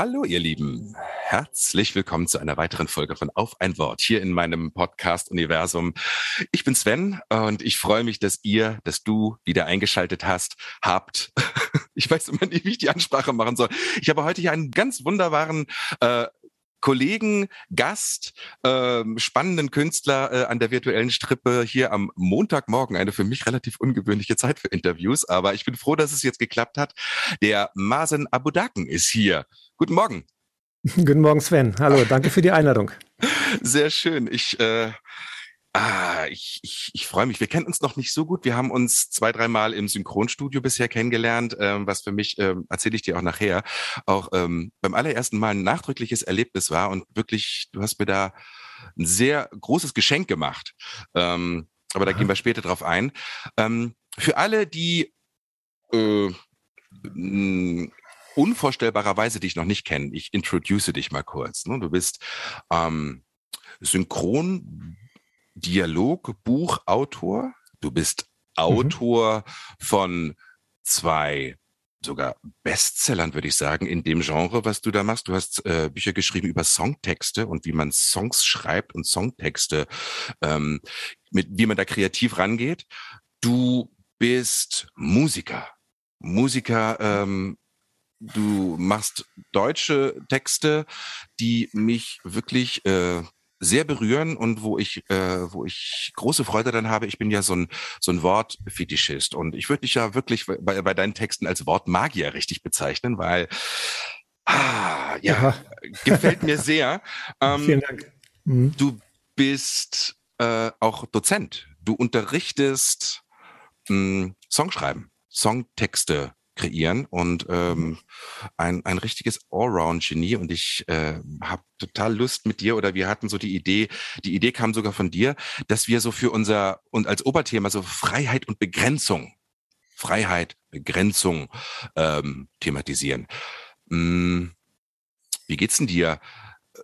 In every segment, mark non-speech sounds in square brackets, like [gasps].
Hallo, ihr Lieben. Herzlich willkommen zu einer weiteren Folge von Auf ein Wort hier in meinem Podcast-Universum. Ich bin Sven und ich freue mich, dass ihr, dass du wieder eingeschaltet hast, habt. [laughs] Ich weiß immer nicht, wie ich die Ansprache machen soll. Ich habe heute hier einen ganz wunderbaren äh, Kollegen, Gast, ähm, spannenden Künstler äh, an der virtuellen Strippe hier am Montagmorgen. Eine für mich relativ ungewöhnliche Zeit für Interviews, aber ich bin froh, dass es jetzt geklappt hat. Der Masen Abudaken ist hier. Guten Morgen. [laughs] Guten Morgen, Sven. Hallo, danke für die Einladung. Sehr schön. Ich äh, Ah, ich, ich, ich freue mich. Wir kennen uns noch nicht so gut. Wir haben uns zwei, dreimal im Synchronstudio bisher kennengelernt, ähm, was für mich, ähm, erzähle ich dir auch nachher, auch ähm, beim allerersten Mal ein nachdrückliches Erlebnis war und wirklich, du hast mir da ein sehr großes Geschenk gemacht. Ähm, aber da Aha. gehen wir später drauf ein. Ähm, für alle, die äh, unvorstellbarerweise dich noch nicht kennen, ich introduce dich mal kurz. Ne? Du bist ähm, Synchron Dialogbuchautor. Du bist Autor mhm. von zwei sogar Bestsellern, würde ich sagen, in dem Genre, was du da machst. Du hast äh, Bücher geschrieben über Songtexte und wie man Songs schreibt und Songtexte, ähm, mit wie man da kreativ rangeht. Du bist Musiker. Musiker, ähm, du machst deutsche Texte, die mich wirklich äh, sehr berühren und wo ich, äh, wo ich große Freude dann habe. Ich bin ja so ein, so ein Wortfetischist und ich würde dich ja wirklich bei, bei deinen Texten als Wortmagier richtig bezeichnen, weil ah, ja, ja. gefällt mir sehr. [laughs] Ähm, Vielen Dank. Mhm. Du bist äh, auch Dozent. Du unterrichtest mh, hm, Songschreiben, Songtexte kreieren und ähm, ein, ein richtiges Allround-Genie und ich äh, habe total Lust mit dir oder wir hatten so die Idee, die Idee kam sogar von dir, dass wir so für unser und als Oberthema so Freiheit und Begrenzung, Freiheit, Begrenzung ähm, thematisieren. Hm, wie geht's denn dir?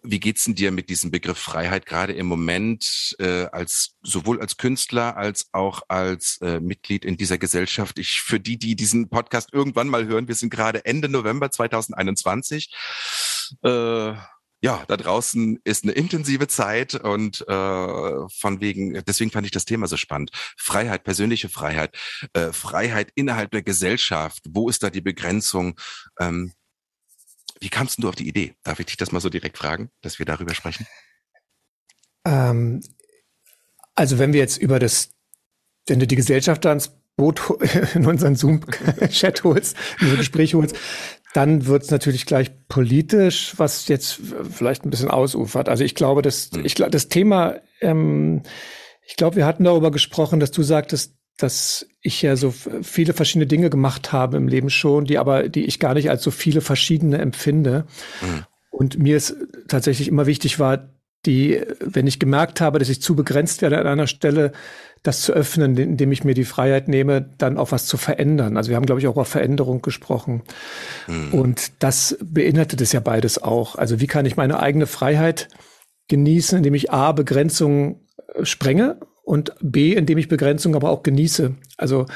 Wie geht's denn dir mit diesem Begriff Freiheit gerade im Moment äh, als sowohl als Künstler als auch als äh, Mitglied in dieser Gesellschaft? Ich für die, die diesen Podcast irgendwann mal hören, wir sind gerade Ende November 2021. Äh, ja, da draußen ist eine intensive Zeit und äh, von wegen, deswegen fand ich das Thema so spannend. Freiheit, persönliche Freiheit, äh, Freiheit innerhalb der Gesellschaft. Wo ist da die Begrenzung? Ähm, wie kamst du auf die Idee? Darf ich dich das mal so direkt fragen, dass wir darüber sprechen? Ähm, also wenn wir jetzt über das, wenn du die Gesellschaft da ins Boot [laughs] in unseren Zoom-Chat holst, in unser Gespräch holst, dann wird es natürlich gleich politisch, was jetzt vielleicht ein bisschen ausufert. Also ich glaube, dass hm. ich das Thema, ähm, ich glaube, wir hatten darüber gesprochen, dass du sagtest, dass ich ja so viele verschiedene Dinge gemacht habe im Leben schon, die aber, die ich gar nicht als so viele verschiedene empfinde. Mhm. Und mir ist tatsächlich immer wichtig war, die, wenn ich gemerkt habe, dass ich zu begrenzt werde an einer Stelle, das zu öffnen, indem ich mir die Freiheit nehme, dann auch was zu verändern. Also wir haben, glaube ich, auch über Veränderung gesprochen. Mhm. Und das beinhaltet es ja beides auch. Also wie kann ich meine eigene Freiheit genießen, indem ich A, Begrenzungen sprenge und B, indem ich Begrenzung aber auch genieße. Also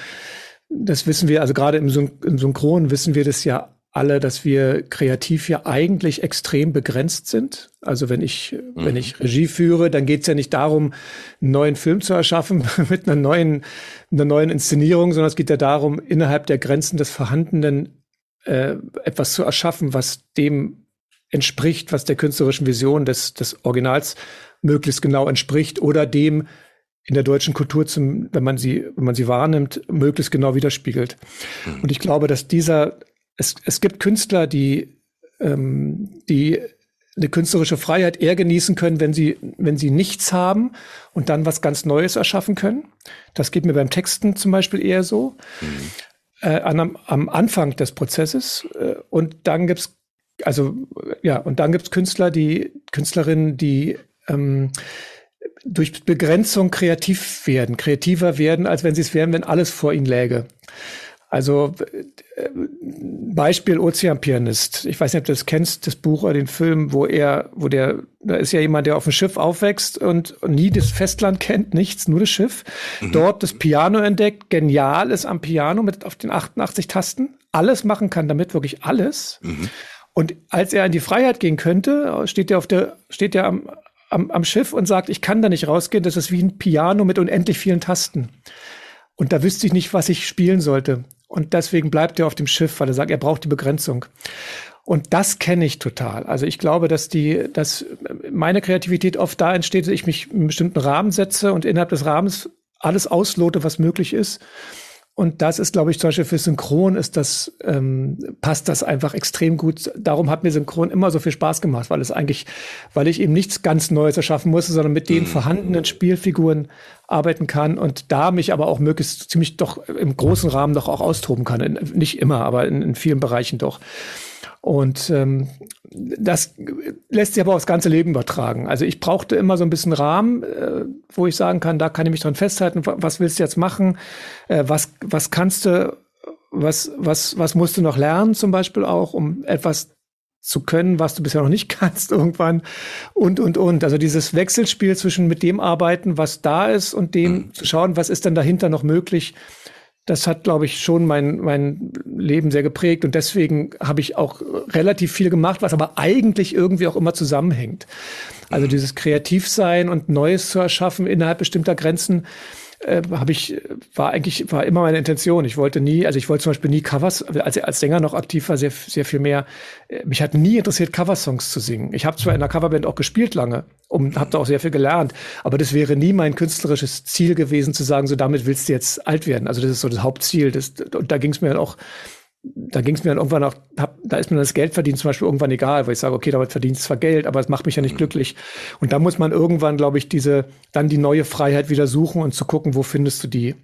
das wissen wir, also gerade im, Syn im Synchron wissen wir das ja alle, dass wir kreativ ja eigentlich extrem begrenzt sind. Also wenn ich, mhm. wenn ich Regie führe, dann geht es ja nicht darum, einen neuen Film zu erschaffen [laughs] mit einer neuen, einer neuen Inszenierung, sondern es geht ja darum, innerhalb der Grenzen des Vorhandenen äh, etwas zu erschaffen, was dem entspricht, was der künstlerischen Vision des, des Originals möglichst genau entspricht oder dem, in der deutschen Kultur, zum, wenn man sie, wenn man sie wahrnimmt, möglichst genau widerspiegelt. Mhm. Und ich glaube, dass dieser, es, es gibt Künstler, die, ähm, die eine künstlerische Freiheit eher genießen können, wenn sie, wenn sie nichts haben und dann was ganz Neues erschaffen können. Das geht mir beim Texten zum Beispiel eher so. Mhm. Äh, an, am Anfang des Prozesses. Äh, und dann gibt's also ja, und dann gibt's Künstler, die Künstlerinnen, die ähm, durch Begrenzung kreativ werden, kreativer werden, als wenn sie es wären, wenn alles vor ihnen läge. Also äh, Beispiel Ozeanpianist. Ich weiß nicht, ob du das kennst, das Buch oder den Film, wo er, wo der, da ist ja jemand, der auf dem Schiff aufwächst und, nie das Festland kennt, nichts, nur das Schiff. Mhm. Dort das Piano entdeckt, genial ist am Piano mit auf den 88 Tasten, alles machen kann damit, wirklich alles. Mhm. Und als er in die Freiheit gehen könnte, steht er auf der, steht er am, am, am Schiff und sagt, ich kann da nicht rausgehen, das ist wie ein Piano mit unendlich vielen Tasten. Und da wüsste ich nicht, was ich spielen sollte. Und deswegen bleibt er auf dem Schiff, weil er sagt, er braucht die Begrenzung. Und das kenne ich total. Also ich glaube, dass die, dass meine Kreativität oft da entsteht, dass ich mich in einen bestimmten Rahmen setze und innerhalb des Rahmens alles auslote, was möglich ist. Und das ist, glaube ich, zum Beispiel für Synchron ist das, ähm, passt das einfach extrem gut. Darum hat mir Synchron immer so viel Spaß gemacht, weil es eigentlich, weil ich eben nichts ganz Neues erschaffen musste, sondern mit den mhm. vorhandenen Spielfiguren arbeiten kann und da mich aber auch möglichst ziemlich doch im großen Rahmen doch auch austoben kann. In, nicht immer, aber in, in vielen Bereichen doch. Und ähm, das lässt sich aber aufs ganze Leben übertragen. Also ich brauchte immer so ein bisschen Rahmen, äh, wo ich sagen kann, da kann ich mich dran festhalten, was willst du jetzt machen, äh, was, was kannst du, was, was, was musst du noch lernen zum Beispiel auch, um etwas zu können, was du bisher noch nicht [laughs] kannst irgendwann und, und, und. Also dieses Wechselspiel zwischen mit dem arbeiten, was da ist und dem mhm. zu schauen, was ist denn dahinter noch möglich, das hat, glaube ich, schon mein, mein Leben sehr geprägt. Und deswegen habe ich auch relativ viel gemacht, was aber eigentlich irgendwie auch immer zusammenhängt. Also mhm. dieses Kreativsein und Neues zu erschaffen innerhalb bestimmter Grenzen, äh, habe ich, war eigentlich, war immer meine Intention. Ich wollte nie, also ich wollte zum Beispiel nie Covers, als als Sänger noch aktiv war, sehr, sehr viel mehr. Äh, mich hat nie interessiert, Coversongs zu singen. Ich habe zwar in der Coverband auch gespielt lange und habe da auch sehr viel gelernt, aber das wäre nie mein künstlerisches Ziel gewesen, zu sagen, so damit willst du jetzt alt werden. Also das ist so das Hauptziel. Das, und da ging es mir dann auch da ging es mir dann irgendwann auch, hab, da ist mir das Geld verdient zum Beispiel irgendwann egal, weil ich sage, okay, damit verdienst du zwar Geld, aber es macht mich ja nicht mhm. glücklich. Und da muss man irgendwann, glaube ich, diese, dann die neue Freiheit wieder suchen und zu gucken, wo findest du die.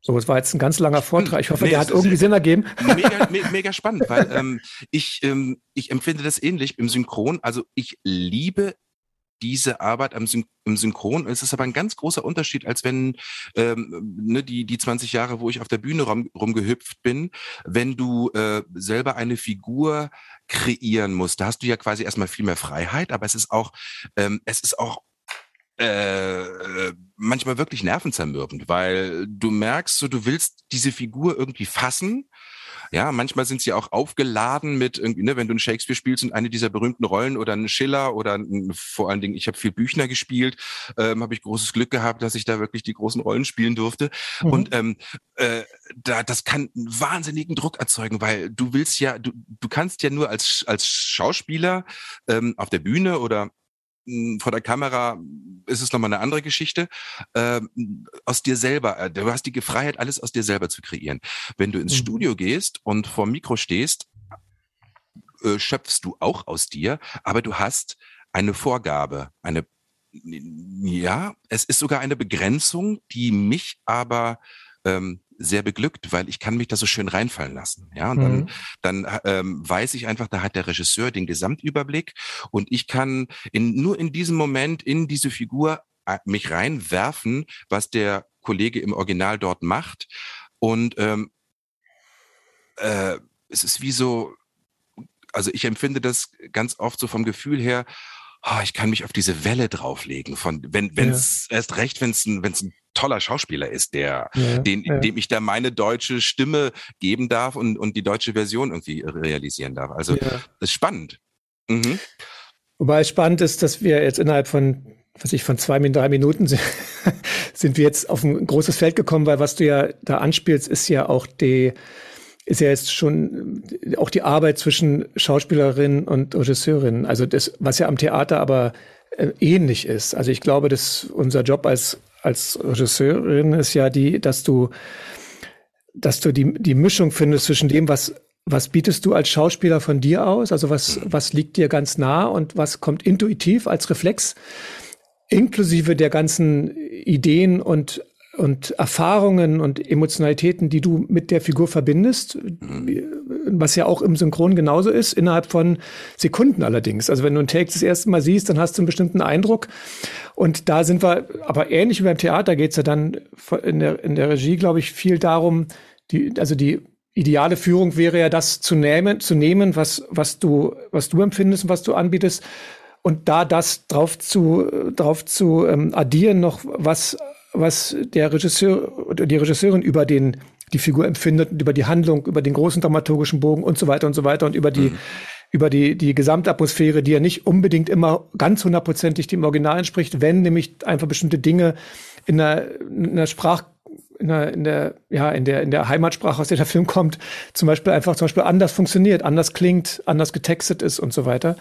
So, es war jetzt ein ganz langer Vortrag. Ich hoffe, nee, der hat irgendwie Sinn ergeben. Mega, [laughs] me mega spannend, weil ähm, ich, ähm, ich empfinde das ähnlich im Synchron. Also ich liebe diese Arbeit am Syn im Synchron. Es ist aber ein ganz großer Unterschied, als wenn ähm, ne, die, die 20 Jahre, wo ich auf der Bühne rum, rumgehüpft bin, wenn du äh, selber eine Figur kreieren musst. Da hast du ja quasi erstmal viel mehr Freiheit, aber es ist auch, ähm, es ist auch äh, manchmal wirklich nervenzermürbend, weil du merkst, so, du willst diese Figur irgendwie fassen ja, manchmal sind sie auch aufgeladen mit irgendwie, ne, wenn du einen Shakespeare spielst und eine dieser berühmten Rollen oder einen Schiller oder ein, vor allen Dingen, ich habe viel Büchner gespielt, ähm, habe ich großes Glück gehabt, dass ich da wirklich die großen Rollen spielen durfte. Mhm. Und ähm, äh, da, das kann einen wahnsinnigen Druck erzeugen, weil du willst ja, du, du kannst ja nur als, als Schauspieler ähm, auf der Bühne oder vor der Kamera ist es nochmal eine andere Geschichte. Ähm, aus dir selber, äh, du hast die Freiheit, alles aus dir selber zu kreieren. Wenn du ins mhm. Studio gehst und vor dem Mikro stehst, äh, schöpfst du auch aus dir, aber du hast eine Vorgabe, eine ja, es ist sogar eine Begrenzung, die mich aber ähm, sehr beglückt, weil ich kann mich da so schön reinfallen lassen. Ja, und dann, mhm. dann ähm, weiß ich einfach, da hat der Regisseur den Gesamtüberblick und ich kann in, nur in diesem Moment in diese Figur äh, mich reinwerfen, was der Kollege im Original dort macht. Und ähm, äh, es ist wie so, also ich empfinde das ganz oft so vom Gefühl her, oh, ich kann mich auf diese Welle drauflegen von, wenn, es ja. erst recht, wenn es ein, wenn es ein toller Schauspieler ist, der, ja, den, ja. dem ich da meine deutsche Stimme geben darf und, und die deutsche Version irgendwie realisieren darf. Also, das ist spannend. Mhm. Wobei es spannend ist, dass wir jetzt innerhalb von, was ich, von zwei, drei Minuten [laughs] sind, sind wir jetzt auf ein großes Feld gekommen, weil was du ja da anspielst, ist ja auch die, ist ja jetzt schon auch die Arbeit zwischen Schauspielerin und Regisseurin. Also das, was ja am Theater aber äh, ähnlich ist. Also ich glaube, dass unser Job als, als Regisseurin ist ja die, dass du, dass du die, die Mischung findest zwischen dem, was, was bietest du als Schauspieler von dir aus? Also was, was liegt dir ganz nah und was kommt intuitiv als Reflex? Inklusive der ganzen Ideen und und Erfahrungen und Emotionalitäten, die du mit der Figur verbindest, was ja auch im Synchron genauso ist, innerhalb von Sekunden allerdings. Also wenn du einen Take das erste Mal siehst, dann hast du einen bestimmten Eindruck. Und da sind wir, aber ähnlich wie beim Theater geht es ja dann in der, in der Regie, glaube ich, viel darum, die, also die ideale Führung wäre ja das zu nehmen, zu nehmen, was, was du, was du empfindest und was du anbietest. Und da das drauf zu, drauf zu ähm, addieren, noch was was der Regisseur oder die Regisseurin über den die Figur empfindet und über die Handlung, über den großen dramaturgischen Bogen und so weiter und so weiter und über die mhm. über die die Gesamtatmosphäre, die ja nicht unbedingt immer ganz hundertprozentig dem Original entspricht, wenn nämlich einfach bestimmte Dinge in der, in der Sprach in der, in der, ja, in der, in der Heimatsprache, aus der der Film kommt, zum Beispiel einfach zum Beispiel anders funktioniert, anders klingt, anders getextet ist und so weiter.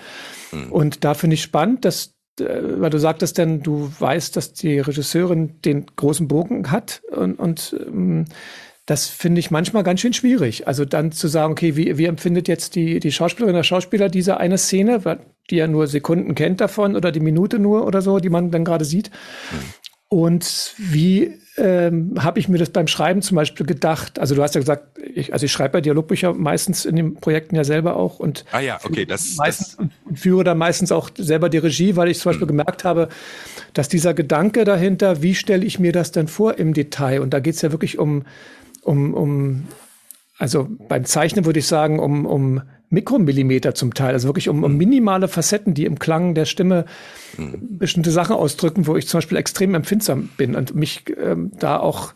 Mhm. Und da finde ich spannend, dass weil du sagtest denn, du weißt, dass die Regisseurin den großen Bogen hat und, und ähm, das finde ich manchmal ganz schön schwierig. Also dann zu sagen, okay, wie, wie empfindet jetzt die, die Schauspielerin der Schauspieler diese eine Szene, die ja nur Sekunden kennt davon oder die Minute nur oder so, die man dann gerade sieht. Mhm. Und wie ähm, habe ich mir das beim Schreiben zum Beispiel gedacht? Also du hast ja gesagt, ich, also ich schreibe bei Dialogbücher meistens in den Projekten ja selber auch und ah ja, okay, das, meistens, das führe dann meistens auch selber die Regie, weil ich zum Beispiel mhm. gemerkt habe, dass dieser Gedanke dahinter, wie stelle ich mir das denn vor im Detail? Und da geht es ja wirklich um, um, um, also beim Zeichnen würde ich sagen, um, um Mikromillimeter zum Teil, also wirklich um, um minimale Facetten, die im Klang der Stimme mhm. bestimmte Sachen ausdrücken, wo ich zum Beispiel extrem empfindsam bin und mich ähm, da auch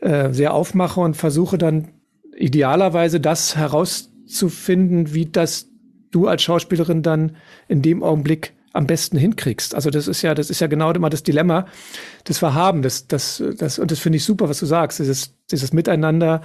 äh, sehr aufmache und versuche dann idealerweise das herauszufinden, wie das du als Schauspielerin dann in dem Augenblick am besten hinkriegst. Also das ist ja, das ist ja genau immer das Dilemma, das wir haben. Das, das, das, und das finde ich super, was du sagst. Dieses, dieses Miteinander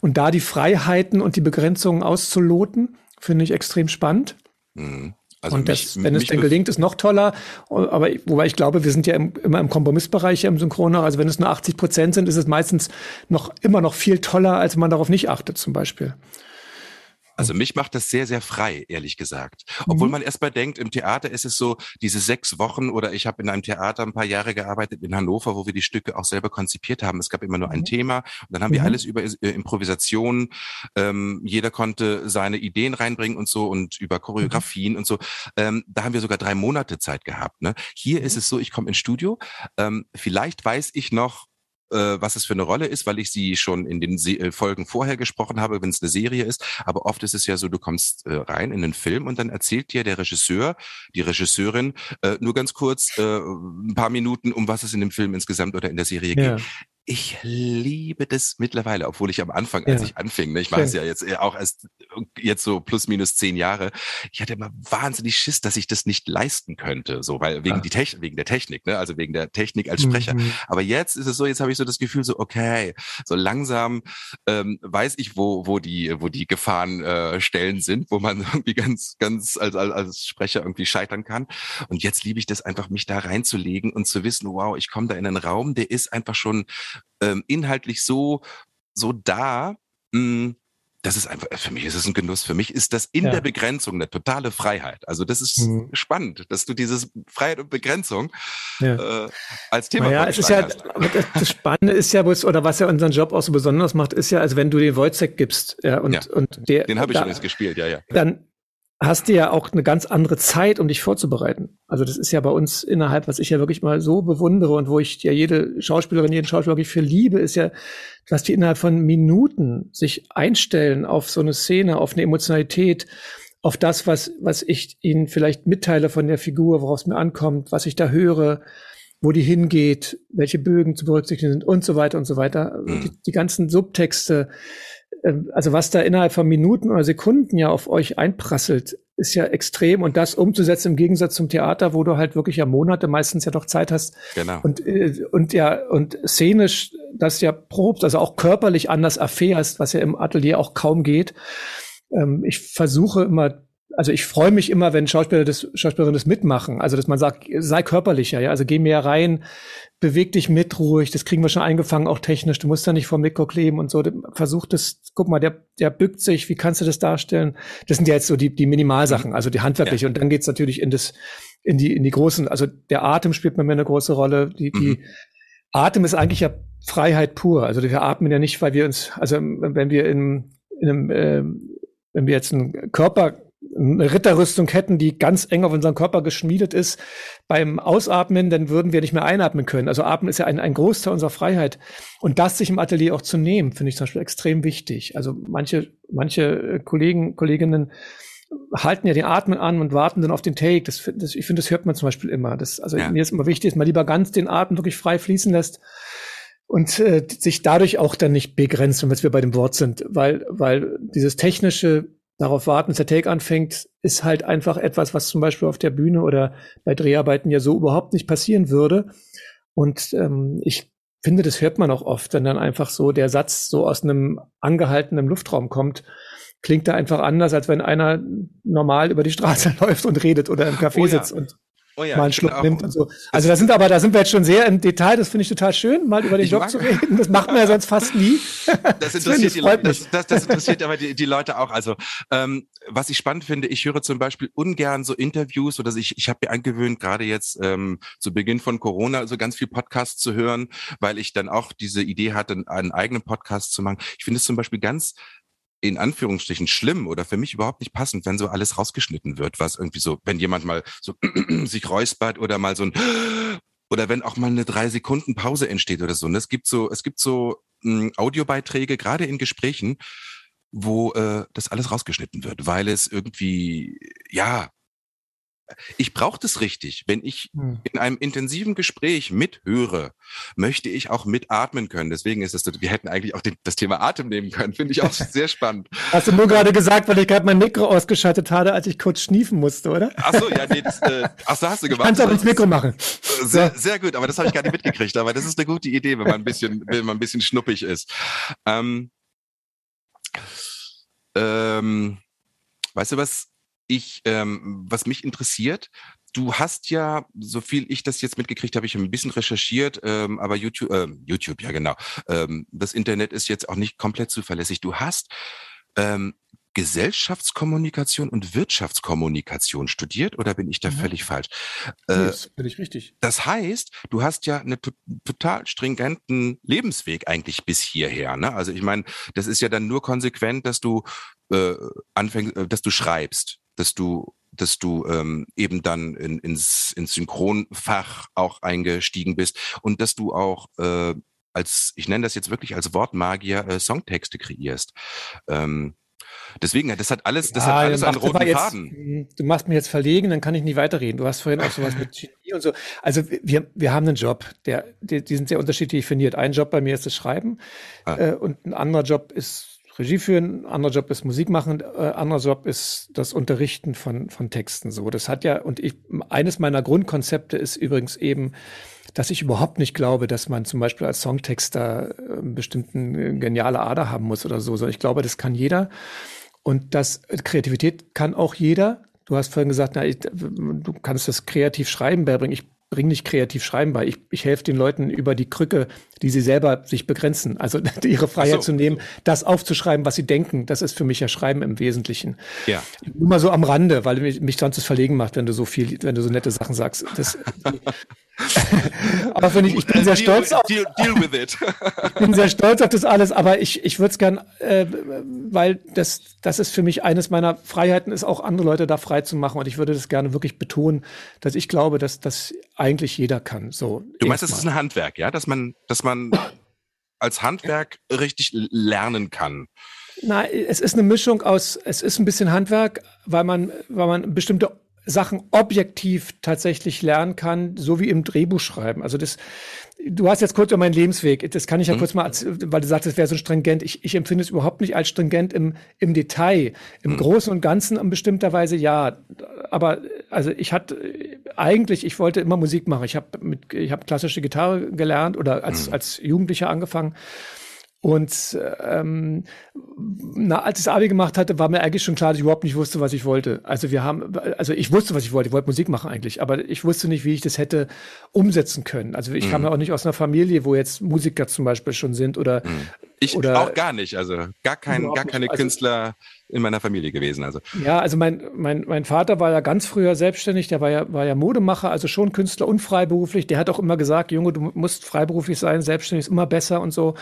und da die Freiheiten und die Begrenzungen auszuloten, finde ich extrem spannend. Mhm. Also und das, mich, wenn es denn gelingt, ist noch toller. Aber wobei ich glaube, wir sind ja im, immer im Kompromissbereich im Synchron. Also wenn es nur 80 Prozent sind, ist es meistens noch immer noch viel toller, als man darauf nicht achtet, zum Beispiel. Also mich macht das sehr, sehr frei, ehrlich gesagt. Obwohl mhm. man erstmal denkt, im Theater ist es so, diese sechs Wochen oder ich habe in einem Theater ein paar Jahre gearbeitet in Hannover, wo wir die Stücke auch selber konzipiert haben. Es gab immer nur ein mhm. Thema und dann haben mhm. wir alles über äh, Improvisation. Ähm, jeder konnte seine Ideen reinbringen und so und über mhm. Choreografien und so. Ähm, da haben wir sogar drei Monate Zeit gehabt. Ne? Hier ist mhm. es so, ich komme ins Studio. Ähm, vielleicht weiß ich noch, was es für eine Rolle ist, weil ich sie schon in den Se äh, Folgen vorher gesprochen habe, wenn es eine Serie ist. Aber oft ist es ja so, du kommst äh, rein in den Film und dann erzählt dir der Regisseur, die Regisseurin, äh, nur ganz kurz äh, ein paar Minuten, um was es in dem Film insgesamt oder in der Serie ja. geht ich liebe das mittlerweile, obwohl ich am Anfang, als ja. ich anfing, ne, ich mache es ja jetzt auch erst jetzt so plus minus zehn Jahre, ich hatte immer wahnsinnig Schiss, dass ich das nicht leisten könnte, so weil wegen ja. die Technik, wegen der Technik, ne, also wegen der Technik als Sprecher. Mhm. Aber jetzt ist es so, jetzt habe ich so das Gefühl, so okay, so langsam ähm, weiß ich, wo wo die wo die Gefahrenstellen äh, sind, wo man [laughs] irgendwie ganz ganz als, als als Sprecher irgendwie scheitern kann. Und jetzt liebe ich das einfach, mich da reinzulegen und zu wissen, wow, ich komme da in einen Raum, der ist einfach schon ähm, inhaltlich so, so da, mh, hm, das ist einfach, für mich ist es ein Genuss. Für mich ist das in ja. der Begrenzung eine totale Freiheit. Also das ist mhm. spannend, dass du dieses Freiheit und Begrenzung ja. äh, als Thema Ja, es ist ja, das Spannende ist ja, oder was ja unseren Job auch so besonders macht, ist ja, also wenn du den Wojciech gibst, ja, und, ja. und der. Den habe ich da, übrigens gespielt, ja, ja. Dann hast du ja auch eine ganz andere Zeit, um dich vorzubereiten. Also das ist ja bei uns innerhalb, was ich ja wirklich mal so bewundere und wo ich ja jede Schauspielerin, jeden Schauspieler wirklich für liebe, ist ja, dass die innerhalb von Minuten sich einstellen auf so eine Szene, auf eine Emotionalität, auf das, was, was ich ihnen vielleicht mitteile von der Figur, worauf es mir ankommt, was ich da höre, wo die hingeht, welche Bögen zu berücksichtigen sind und so weiter und so weiter. Mhm. Die, die ganzen Subtexte, also was da innerhalb von Minuten oder Sekunden ja auf euch einprasselt, ist ja extrem und das umzusetzen im Gegensatz zum Theater, wo du halt wirklich ja Monate meistens ja doch Zeit hast. Genau. Und, äh, und ja, und szenisch das ja probst, also auch körperlich anders erfährst, was ja im Atelier auch kaum geht. Ähm, ich versuche immer also ich freue mich immer, wenn Schauspieler das, Schauspielerinnen das mitmachen. Also dass man sagt, sei körperlicher, ja, also geh mehr rein, beweg dich mit ruhig, das kriegen wir schon eingefangen, auch technisch. Du musst da nicht vor Mikro kleben und so. Versuch das, guck mal, der, der bückt sich, wie kannst du das darstellen? Das sind ja jetzt so die, die Minimalsachen, mhm. also die handwerkliche. Ja. Und dann geht's natürlich in das, in die, in die großen, also der Atem spielt bei mir eine große Rolle, die, die, mhm. Atem ist eigentlich ja Freiheit pur. Also wir atmen ja nicht, weil wir uns, also wenn wir in, in einem, äh, wenn wir jetzt einen Körper eine Ritterrüstung hätten, die ganz eng auf unseren Körper geschmiedet ist, beim Ausatmen, dann würden wir nicht mehr einatmen können. Also Atmen ist ja ein, ein Großteil unserer Freiheit. Und das sich im Atelier auch zu nehmen, finde ich zum Beispiel extrem wichtig. Also manche, manche Kollegen, Kolleginnen halten ja den Atmen an und warten dann auf den Take. Das, das, ich finde, das hört man zum Beispiel immer. Das, also ja. mir ist immer wichtig, dass man lieber ganz den Atem wirklich frei fließen lässt und äh, sich dadurch auch dann nicht begrenzt, wenn wir bei dem Wort sind, weil, weil dieses technische darauf warten, dass der Take anfängt, ist halt einfach etwas, was zum Beispiel auf der Bühne oder bei Dreharbeiten ja so überhaupt nicht passieren würde. Und ähm, ich finde, das hört man auch oft, wenn dann einfach so der Satz so aus einem angehaltenen Luftraum kommt. Klingt da einfach anders, als wenn einer normal über die Straße [laughs] läuft und redet oder im Café oh ja. sitzt und oh ja, mal einen Schluck nimmt und so. Also da sind aber, da sind wir jetzt schon sehr im Detail, das finde ich total schön, mal über den ich Job zu reden. Das macht man ja sonst fast nie. [laughs] Das interessiert, die, Leute, das, das, das, interessiert aber die, die Leute auch. Also ähm, was ich spannend finde, ich höre zum Beispiel ungern so Interviews oder ich, ich habe mir angewöhnt, gerade jetzt ähm, zu Beginn von Corona, so ganz viel Podcasts zu hören, weil ich dann auch diese Idee hatte, einen eigenen Podcast zu machen. Ich finde es zum Beispiel ganz in Anführungsstrichen schlimm oder für mich überhaupt nicht passend, wenn so alles rausgeschnitten wird, was irgendwie so, wenn jemand mal so [clears throat] sich räuspert oder mal so ein [gasps] oder wenn auch mal eine drei Sekunden Pause entsteht oder so. Und es gibt so, es gibt so hm, Audiobeiträge, gerade in Gesprächen, wo äh, das alles rausgeschnitten wird, weil es irgendwie, ja, ich brauche das richtig. Wenn ich hm. in einem intensiven Gespräch mithöre, möchte ich auch mitatmen können. Deswegen ist es, wir hätten eigentlich auch den, das Thema Atem nehmen können. Finde ich auch [laughs] sehr spannend. Hast du nur gerade gesagt, weil ich gerade mein Mikro ausgeschaltet hatte, als ich kurz schniefen musste, oder? Ach so, ja, nee, das, äh, ach so, hast du gemacht. Kannst auch ins Mikro machen. Sehr, sehr gut, aber das habe ich gar nicht mitgekriegt. Aber das ist eine gute Idee, wenn man ein bisschen, wenn man ein bisschen schnuppig ist. Ähm, ähm, weißt du was? Ich, ähm, was mich interessiert, du hast ja, so viel ich das jetzt mitgekriegt habe, ich ein bisschen recherchiert, ähm, aber YouTube, äh, YouTube, ja genau, ähm, das Internet ist jetzt auch nicht komplett zuverlässig. Du hast ähm, Gesellschaftskommunikation und Wirtschaftskommunikation studiert oder bin ich da mhm. völlig falsch? Äh, das bin ich richtig. Das heißt, du hast ja einen total stringenten Lebensweg eigentlich bis hierher. Ne? Also ich meine, das ist ja dann nur konsequent, dass du äh, anfängst, äh, dass du schreibst dass du dass du ähm, eben dann in, ins, ins Synchronfach auch eingestiegen bist und dass du auch äh, als, ich nenne das jetzt wirklich als Wortmagier, äh, Songtexte kreierst. Ähm, deswegen, das hat alles, das ja, hat alles einen roten jetzt, Faden. Hm, du machst mich jetzt verlegen, dann kann ich nicht weiterreden. Du hast vorhin auch sowas mit Genie und so. Also wir, wir haben einen Job, der, die, die sind sehr unterschiedlich definiert. Ein Job bei mir ist das Schreiben ah. äh, und ein anderer Job ist Regie führen, anderer Job ist Musik machen, äh, anderer Job ist das Unterrichten von, von Texten. So, das hat ja, und ich, eines meiner Grundkonzepte ist übrigens eben, dass ich überhaupt nicht glaube, dass man zum Beispiel als Songtexter äh, einen bestimmten äh, geniale Ader haben muss oder so, sondern ich glaube, das kann jeder. Und das Kreativität kann auch jeder. Du hast vorhin gesagt, na, ich, du kannst das kreativ schreiben beibringen. Ich bring nicht kreativ schreiben bei. Ich, ich helfe den Leuten über die Krücke, die sie selber sich begrenzen. Also [laughs] ihre Freiheit so, zu nehmen, das aufzuschreiben, was sie denken. Das ist für mich ja Schreiben im Wesentlichen. Ja. Nur mal so am Rande, weil mich, mich sonst das verlegen macht, wenn du so viel, wenn du so nette Sachen sagst. Das, [laughs] aber finde ich, ich bin sehr deal, stolz auf. Deal, deal with it. ich bin sehr stolz auf das alles, aber ich, ich würde es gern, äh, weil das, das ist für mich eines meiner Freiheiten, ist auch andere Leute da frei zu machen. Und ich würde das gerne wirklich betonen, dass ich glaube, dass das eigentlich jeder kann. So. Du meinst, das ist ein Handwerk, ja? Dass man, dass man als Handwerk richtig lernen kann. Na, es ist eine Mischung aus, es ist ein bisschen Handwerk, weil man, weil man bestimmte Sachen objektiv tatsächlich lernen kann, so wie im Drehbuch schreiben. Also das, du hast jetzt kurz über meinen Lebensweg, das kann ich ja mhm. kurz mal, weil du sagst, es wäre so stringent. Ich, ich empfinde es überhaupt nicht als stringent im, im Detail. Im mhm. Großen und Ganzen in bestimmter Weise ja. Aber also ich hatte eigentlich, ich wollte immer Musik machen. Ich habe mit, ich habe klassische Gitarre gelernt oder als, mhm. als Jugendlicher angefangen. Und ähm, na, als ich das Abi gemacht hatte, war mir eigentlich schon klar, dass ich überhaupt nicht wusste, was ich wollte. Also wir haben, also ich wusste, was ich wollte. Ich wollte Musik machen eigentlich, aber ich wusste nicht, wie ich das hätte umsetzen können. Also ich mhm. kam ja auch nicht aus einer Familie, wo jetzt Musiker zum Beispiel schon sind oder mhm. ich oder, auch gar nicht. Also gar kein, gar keine also, Künstler in meiner Familie gewesen. Also. Ja, also mein, mein, mein Vater war ja ganz früher selbstständig, der war ja, war ja Modemacher, also schon Künstler und freiberuflich. Der hat auch immer gesagt, Junge, du musst freiberuflich sein, selbstständig ist immer besser und so.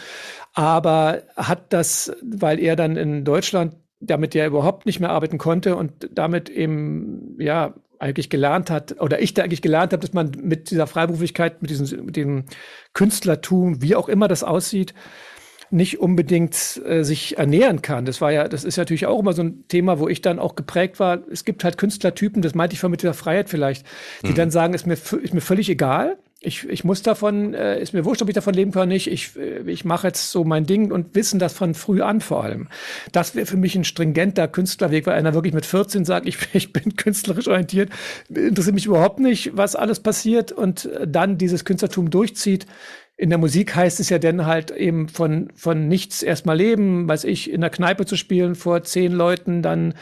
Aber hat das, weil er dann in Deutschland damit ja überhaupt nicht mehr arbeiten konnte und damit eben, ja, eigentlich gelernt hat, oder ich da eigentlich gelernt habe, dass man mit dieser Freiberuflichkeit, mit diesem, mit dem Künstlertum, wie auch immer das aussieht, nicht unbedingt äh, sich ernähren kann. Das war ja, das ist natürlich auch immer so ein Thema, wo ich dann auch geprägt war. Es gibt halt Künstlertypen, das meinte ich von mit dieser Freiheit vielleicht, die mhm. dann sagen, ist mir, ist mir völlig egal. Ich, ich muss davon, äh, ist mir wurscht, ob ich davon leben kann nicht. Ich, äh, ich mache jetzt so mein Ding und wissen das von früh an vor allem. Das wäre für mich ein stringenter Künstlerweg, weil einer wirklich mit 14 sagt, ich, [laughs] ich bin künstlerisch orientiert, interessiert mich überhaupt nicht, was alles passiert und äh, dann dieses Künstlertum durchzieht in der Musik heißt es ja dann halt eben von, von nichts erstmal leben, weiß ich, in der Kneipe zu spielen vor zehn Leuten, dann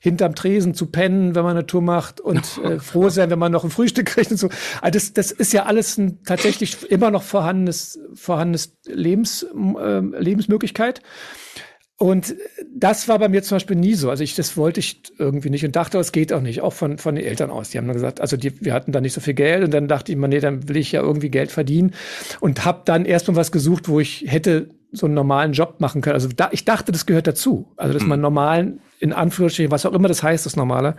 hinterm Tresen zu pennen, wenn man eine Tour macht und [laughs] äh, froh sein, wenn man noch ein Frühstück kriegt und so. Also das, das ist ja alles ein tatsächlich immer noch vorhandenes, vorhandenes Lebens, äh, Lebensmöglichkeit. Und das war bei mir zum Beispiel nie so. Also ich, das wollte ich irgendwie nicht und dachte, es geht auch nicht, auch von, von den Eltern aus. Die haben dann gesagt, also die, wir hatten da nicht so viel Geld und dann dachte ich mir, nee, dann will ich ja irgendwie Geld verdienen und habe dann erstmal was gesucht, wo ich hätte so einen normalen Job machen können. Also da, ich dachte, das gehört dazu. Also dass man hm. normalen, in Anführungsstrichen, was auch immer das heißt, das Normale,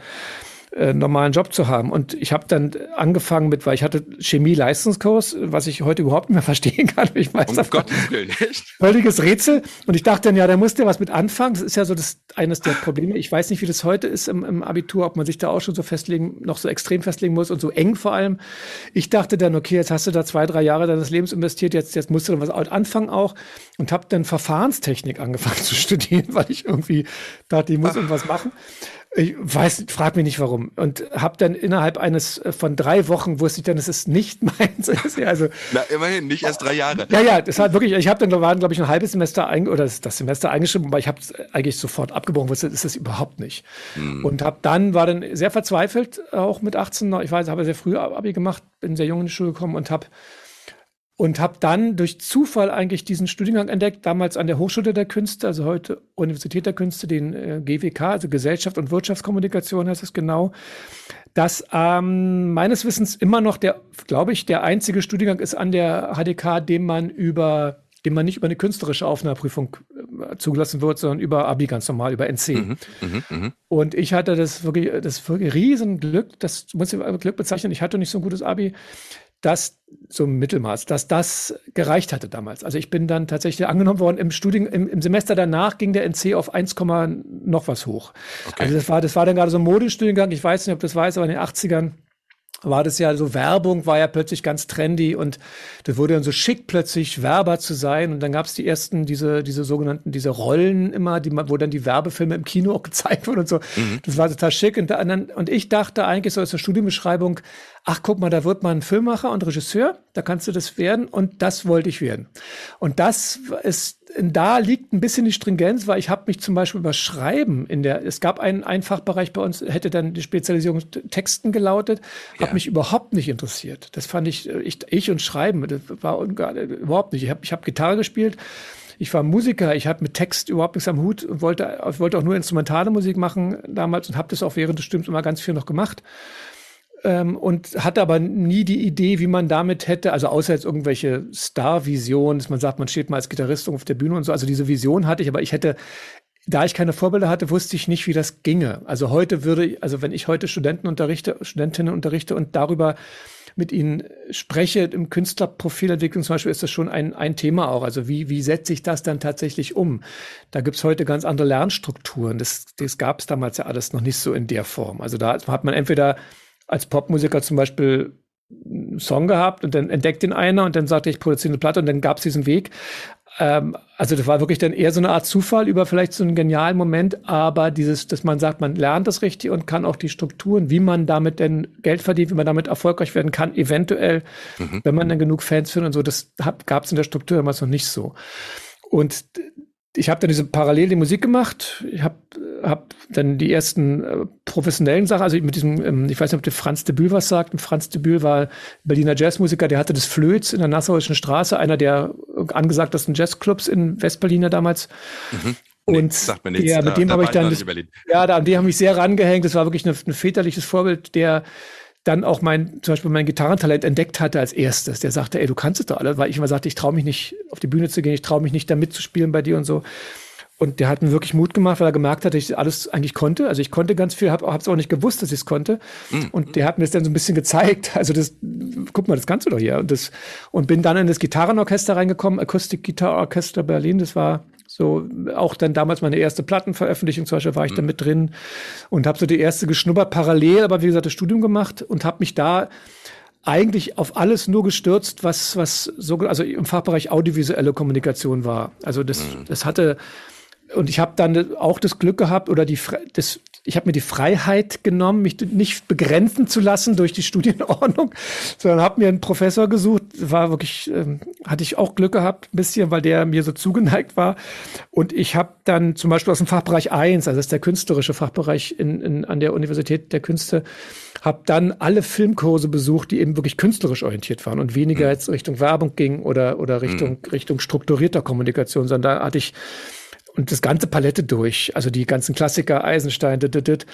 äh, normalen Job zu haben. Und ich habe dann angefangen mit, weil ich hatte Chemie-Leistungskurs, was ich heute überhaupt nicht mehr [laughs] verstehen kann. Ich weiß um Gottes Willen, echt? Völliges Rätsel. Und ich dachte dann, ja, da musst du was mit anfangen. Das ist ja so das, eines der Probleme. Ich weiß nicht, wie das heute ist im, im Abitur, ob man sich da auch schon so festlegen, noch so extrem festlegen muss und so eng vor allem. Ich dachte dann, okay, jetzt hast du da zwei, drei Jahre deines Lebens investiert, jetzt, jetzt musst du dann was anfangen auch. Und habe dann Verfahrenstechnik angefangen [laughs] zu studieren, weil ich irgendwie dachte, ich muss irgendwas machen. Ich weiß, frag mich nicht warum. Und habe dann innerhalb eines äh, von drei Wochen wusste ich dann, es ist nicht [laughs] meins. also, Na, immerhin, nicht erst drei Jahre. Ja, ja, das hat wirklich, ich habe dann, da waren, glaube ich, ein halbes Semester ein, oder das, das Semester eingeschrieben, aber ich habe es eigentlich sofort abgebrochen, wusste, ist das überhaupt nicht. Hm. Und habe dann, war dann sehr verzweifelt, auch mit 18, ich weiß, habe sehr früh Abi gemacht, bin sehr jung in die Schule gekommen und habe und habe dann durch Zufall eigentlich diesen Studiengang entdeckt, damals an der Hochschule der Künste, also heute Universität der Künste, den äh, GWK, also Gesellschaft und Wirtschaftskommunikation heißt es genau, dass ähm, meines Wissens immer noch der, glaube ich, der einzige Studiengang ist an der HDK, dem man über dem man nicht über eine künstlerische Aufnahmeprüfung äh, zugelassen wird, sondern über Abi ganz normal, über NC. Mhm, mh, mh. Und ich hatte das wirklich, das wirklich Riesenglück, das muss ich Glück bezeichnen, ich hatte nicht so ein gutes Abi, dass so ein Mittelmaß, dass das gereicht hatte damals. Also ich bin dann tatsächlich angenommen worden im Studien, im, im Semester danach ging der NC auf 1, noch was hoch. Okay. Also das war, das war dann gerade so ein Modestudiengang. Ich weiß nicht, ob das weiß, aber in den 80ern war das ja so Werbung war ja plötzlich ganz trendy und das wurde dann so schick plötzlich Werber zu sein und dann gab es die ersten diese diese sogenannten diese Rollen immer die wo dann die Werbefilme im Kino [laughs] auch gezeigt wurden und so mhm. das war total schick und, dann, und ich dachte eigentlich so aus der Studienbeschreibung ach guck mal da wird man Filmmacher und Regisseur da kannst du das werden und das wollte ich werden und das ist da liegt ein bisschen die Stringenz, weil ich habe mich zum Beispiel über Schreiben in der, es gab einen, einen Fachbereich bei uns, hätte dann die Spezialisierung Texten gelautet, ja. hat mich überhaupt nicht interessiert. Das fand ich, ich, ich und Schreiben, das war überhaupt nicht. Ich habe ich hab Gitarre gespielt, ich war Musiker, ich hatte mit Text überhaupt nichts am Hut und wollte, wollte auch nur instrumentale Musik machen damals und habe das auch während des Stimmens immer ganz viel noch gemacht ähm, und hatte aber nie die Idee, wie man damit hätte, also außer jetzt irgendwelche Star-Visionen, dass man sagt, man steht mal als Gitarrist auf der Bühne und so. Also diese Vision hatte ich, aber ich hätte, da ich keine Vorbilder hatte, wusste ich nicht, wie das ginge. Also heute würde, also wenn ich heute Studenten unterrichte, Studentinnen unterrichte und darüber mit ihnen spreche, im Künstlerprofilentwicklung zum Beispiel ist das schon ein, ein Thema auch. Also wie, wie setze ich das dann tatsächlich um? Da gibt es heute ganz andere Lernstrukturen. Das, das gab es damals ja alles noch nicht so in der Form. Also da hat man entweder als Popmusiker zum Beispiel einen Song gehabt und dann entdeckt ihn einer und dann sagte ich, produziere eine Platte und dann gab es diesen Weg. Ähm, also das war wirklich dann eher so eine Art Zufall über vielleicht so einen genialen Moment, aber dieses, dass man sagt, man lernt das richtig und kann auch die Strukturen, wie man damit denn Geld verdient, wie man damit erfolgreich werden kann, eventuell, mhm. wenn man dann genug Fans findet und so, das gab es in der Struktur damals noch nicht so. Und ich habe dann diese parallel die Musik gemacht. Ich habe hab dann die ersten äh, professionellen Sachen, also mit diesem, ähm, ich weiß nicht, ob der Franz de Bühl was sagt. Franz de Bühl war Berliner Jazzmusiker, der hatte das Flöz in der Nassauischen Straße, einer der angesagtesten Jazzclubs in Westberliner damals. Mhm. und nee. Ja, mit dem habe ich dann, das, ja, da, an dem habe ich sehr rangehängt. Das war wirklich ein, ein väterliches Vorbild, der dann auch mein, zum Beispiel mein Gitarrentalent entdeckt hatte als erstes. Der sagte, ey, du kannst es doch alle, weil ich immer sagte, ich traue mich nicht, auf die Bühne zu gehen, ich traue mich nicht, da mitzuspielen bei dir und so. Und der hat mir wirklich Mut gemacht, weil er gemerkt hat, dass ich alles eigentlich konnte. Also ich konnte ganz viel, habe es auch nicht gewusst, dass ich es konnte. Mhm. Und der hat mir das dann so ein bisschen gezeigt. [laughs] Also das, guck mal, das kannst du doch hier. Und, das, und bin dann in das Gitarrenorchester reingekommen, Akustik Gitarrenorchester Berlin. Das war so auch dann damals meine erste Plattenveröffentlichung zum Beispiel war ich mhm. da mit drin und habe so die erste geschnuppert, parallel aber wie gesagt das Studium gemacht und habe mich da eigentlich auf alles nur gestürzt, was, was so, also im Fachbereich audiovisuelle Kommunikation war. Also das, mhm. das hatte, und ich habe dann auch das Glück gehabt oder die das ich habe mir die Freiheit genommen, mich nicht begrenzen zu lassen durch die [laughs] Studienordnung, sondern habe mir einen Professor gesucht. War wirklich ähm, hatte ich auch Glück gehabt ein bisschen, weil der mir so zugeneigt war. Und ich habe dann zum Beispiel aus dem Fachbereich 1, also das ist der künstlerische Fachbereich in, in, an der Universität der Künste, habe dann alle Filmkurse besucht, die eben wirklich künstlerisch orientiert waren und weniger mhm. jetzt Richtung Werbung ging oder oder Richtung mhm. Richtung strukturierter Kommunikation, sondern da hatte ich und das ganze Palette durch, also die ganzen Klassiker, Eisenstein, dit, dit, dit,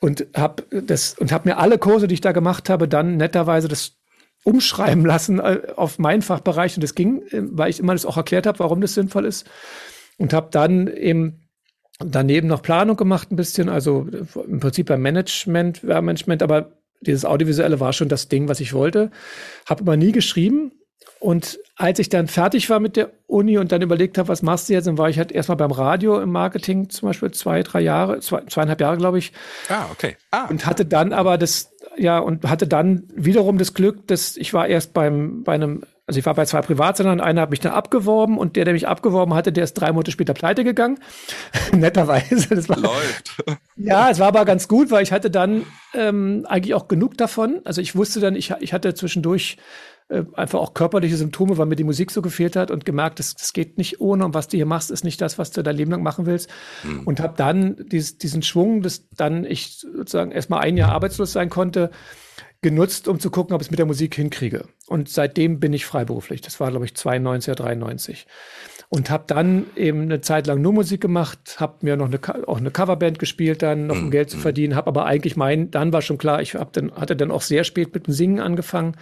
und habe das und habe mir alle Kurse, die ich da gemacht habe, dann netterweise das umschreiben [laughs] lassen äh, auf meinen Fachbereich. Und das ging, äh, weil ich immer das auch erklärt habe, warum das sinnvoll ist. Und habe dann eben daneben noch Planung gemacht ein bisschen, also im Prinzip beim Management, Management, aber dieses audiovisuelle war schon das Ding, was ich wollte. Habe aber nie geschrieben und als ich dann fertig war mit der Uni und dann überlegt habe, was machst du jetzt, dann war ich halt erstmal beim Radio im Marketing zum Beispiel zwei, drei Jahre, zwei, zweieinhalb Jahre, glaube ich. Ah, okay. Ah. Und hatte dann aber das, ja, und hatte dann wiederum das Glück, dass ich war erst beim, bei einem, also ich war bei zwei Privatsendern, einer hat mich dann abgeworben und der, der mich abgeworben hatte, der ist drei Monate später pleite gegangen. [laughs] Netterweise. Das war, Läuft. [laughs] ja, es war aber ganz gut, weil ich hatte dann ähm, eigentlich auch genug davon. Also ich wusste dann, ich, ich hatte zwischendurch äh, einfach auch körperliche Symptome, weil mir die Musik so gefehlt hat und gemerkt, das, das geht nicht ohne und was du hier machst, ist nicht das, was du dein Leben lang machen willst. Mhm. Und habe dann dies, diesen Schwung, dass dann ich sozusagen erstmal ein Jahr arbeitslos sein konnte, genutzt, um zu gucken, ob ich es mit der Musik hinkriege. Und seitdem bin ich freiberuflich. Das war, glaube ich, 92 oder 93. Und habe dann eben eine Zeit lang nur Musik gemacht, habe mir noch eine, auch eine Coverband gespielt, dann noch um mhm. Geld zu mhm. verdienen, habe aber eigentlich mein, dann war schon klar, ich hab dann, hatte dann auch sehr spät mit dem Singen angefangen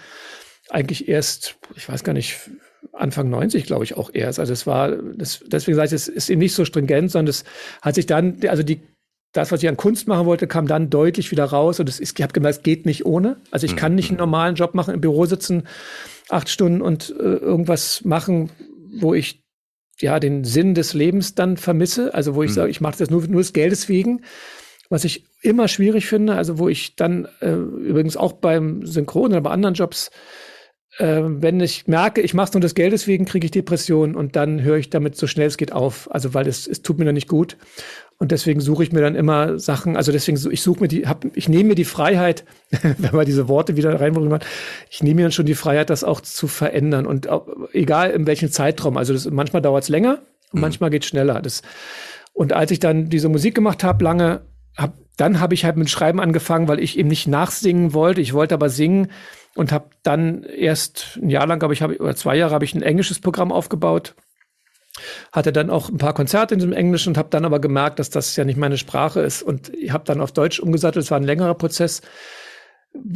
eigentlich erst, ich weiß gar nicht, Anfang 90, glaube ich, auch erst. Also es war, das, deswegen sage ich, es ist eben nicht so stringent, sondern es hat sich dann, also die, das, was ich an Kunst machen wollte, kam dann deutlich wieder raus. Und es ist, ich habe gemerkt, es geht nicht ohne. Also ich kann nicht einen mhm. normalen Job machen, im Büro sitzen, acht Stunden und äh, irgendwas machen, wo ich ja den Sinn des Lebens dann vermisse. Also wo ich mhm. sage, ich mache das nur, nur des Geldes wegen. Was ich immer schwierig finde, also wo ich dann äh, übrigens auch beim Synchron oder bei anderen Jobs äh, wenn ich merke, ich mache es nur des Geldes wegen, kriege ich Depressionen und dann höre ich damit so schnell es geht auf. Also weil es, es tut mir dann nicht gut. Und deswegen suche ich mir dann immer Sachen, also deswegen, ich suche mir die, hab, ich nehme mir die Freiheit, [laughs] wenn man diese Worte wieder reinbringen ich nehme mir dann schon die Freiheit, das auch zu verändern. Und auch, egal in welchem Zeitraum. Also das, manchmal dauert es länger und mhm. manchmal geht es schneller. Das, und als ich dann diese Musik gemacht habe, lange, hab, dann habe ich halt mit Schreiben angefangen, weil ich eben nicht nachsingen wollte. Ich wollte aber singen und habe dann erst ein Jahr lang, glaube ich, hab, oder zwei Jahre habe ich ein englisches Programm aufgebaut. Hatte dann auch ein paar Konzerte in diesem Englischen und habe dann aber gemerkt, dass das ja nicht meine Sprache ist. Und ich habe dann auf Deutsch umgesattelt. Es war ein längerer Prozess.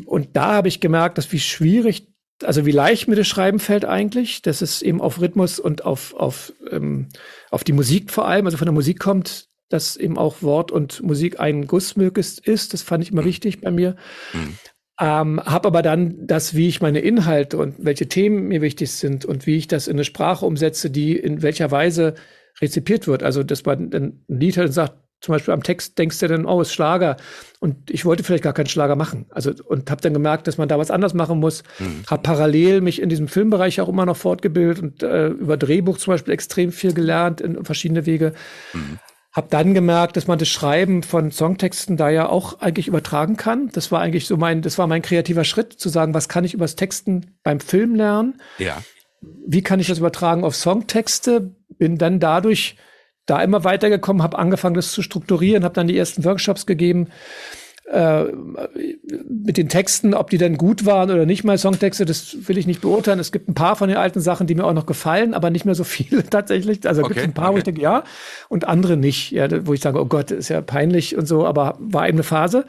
Und da habe ich gemerkt, dass wie schwierig, also wie leicht mir das Schreiben fällt eigentlich. dass es eben auf Rhythmus und auf, auf, ähm, auf die Musik vor allem, also von der Musik kommt, dass eben auch Wort und Musik ein Guss möglichst ist. Das fand ich immer wichtig bei mir. Mhm. Ähm, habe aber dann das, wie ich meine Inhalte und welche Themen mir wichtig sind und wie ich das in eine Sprache umsetze, die in welcher Weise rezipiert wird. Also, dass man ein Lied hat und sagt, zum Beispiel am Text denkst du dann, oh, ist Schlager. Und ich wollte vielleicht gar keinen Schlager machen. Also, und habe dann gemerkt, dass man da was anders machen muss. Mhm. Habe parallel mich in diesem Filmbereich auch immer noch fortgebildet und äh, über Drehbuch zum Beispiel extrem viel gelernt in verschiedene Wege. Mhm. Hab dann gemerkt, dass man das Schreiben von Songtexten da ja auch eigentlich übertragen kann. Das war eigentlich so mein, das war mein kreativer Schritt, zu sagen, was kann ich übers Texten beim Film lernen? Ja. Wie kann ich das übertragen auf Songtexte? Bin dann dadurch da immer weitergekommen, habe angefangen, das zu strukturieren, habe dann die ersten Workshops gegeben. Äh, mit den Texten, ob die denn gut waren oder nicht mal Songtexte, das will ich nicht beurteilen. Es gibt ein paar von den alten Sachen, die mir auch noch gefallen, aber nicht mehr so viele [laughs] tatsächlich. Also okay, gibt ein paar, okay. wo ich denke, ja, und andere nicht, ja, wo ich sage, oh Gott, ist ja peinlich und so, aber war eben eine Phase.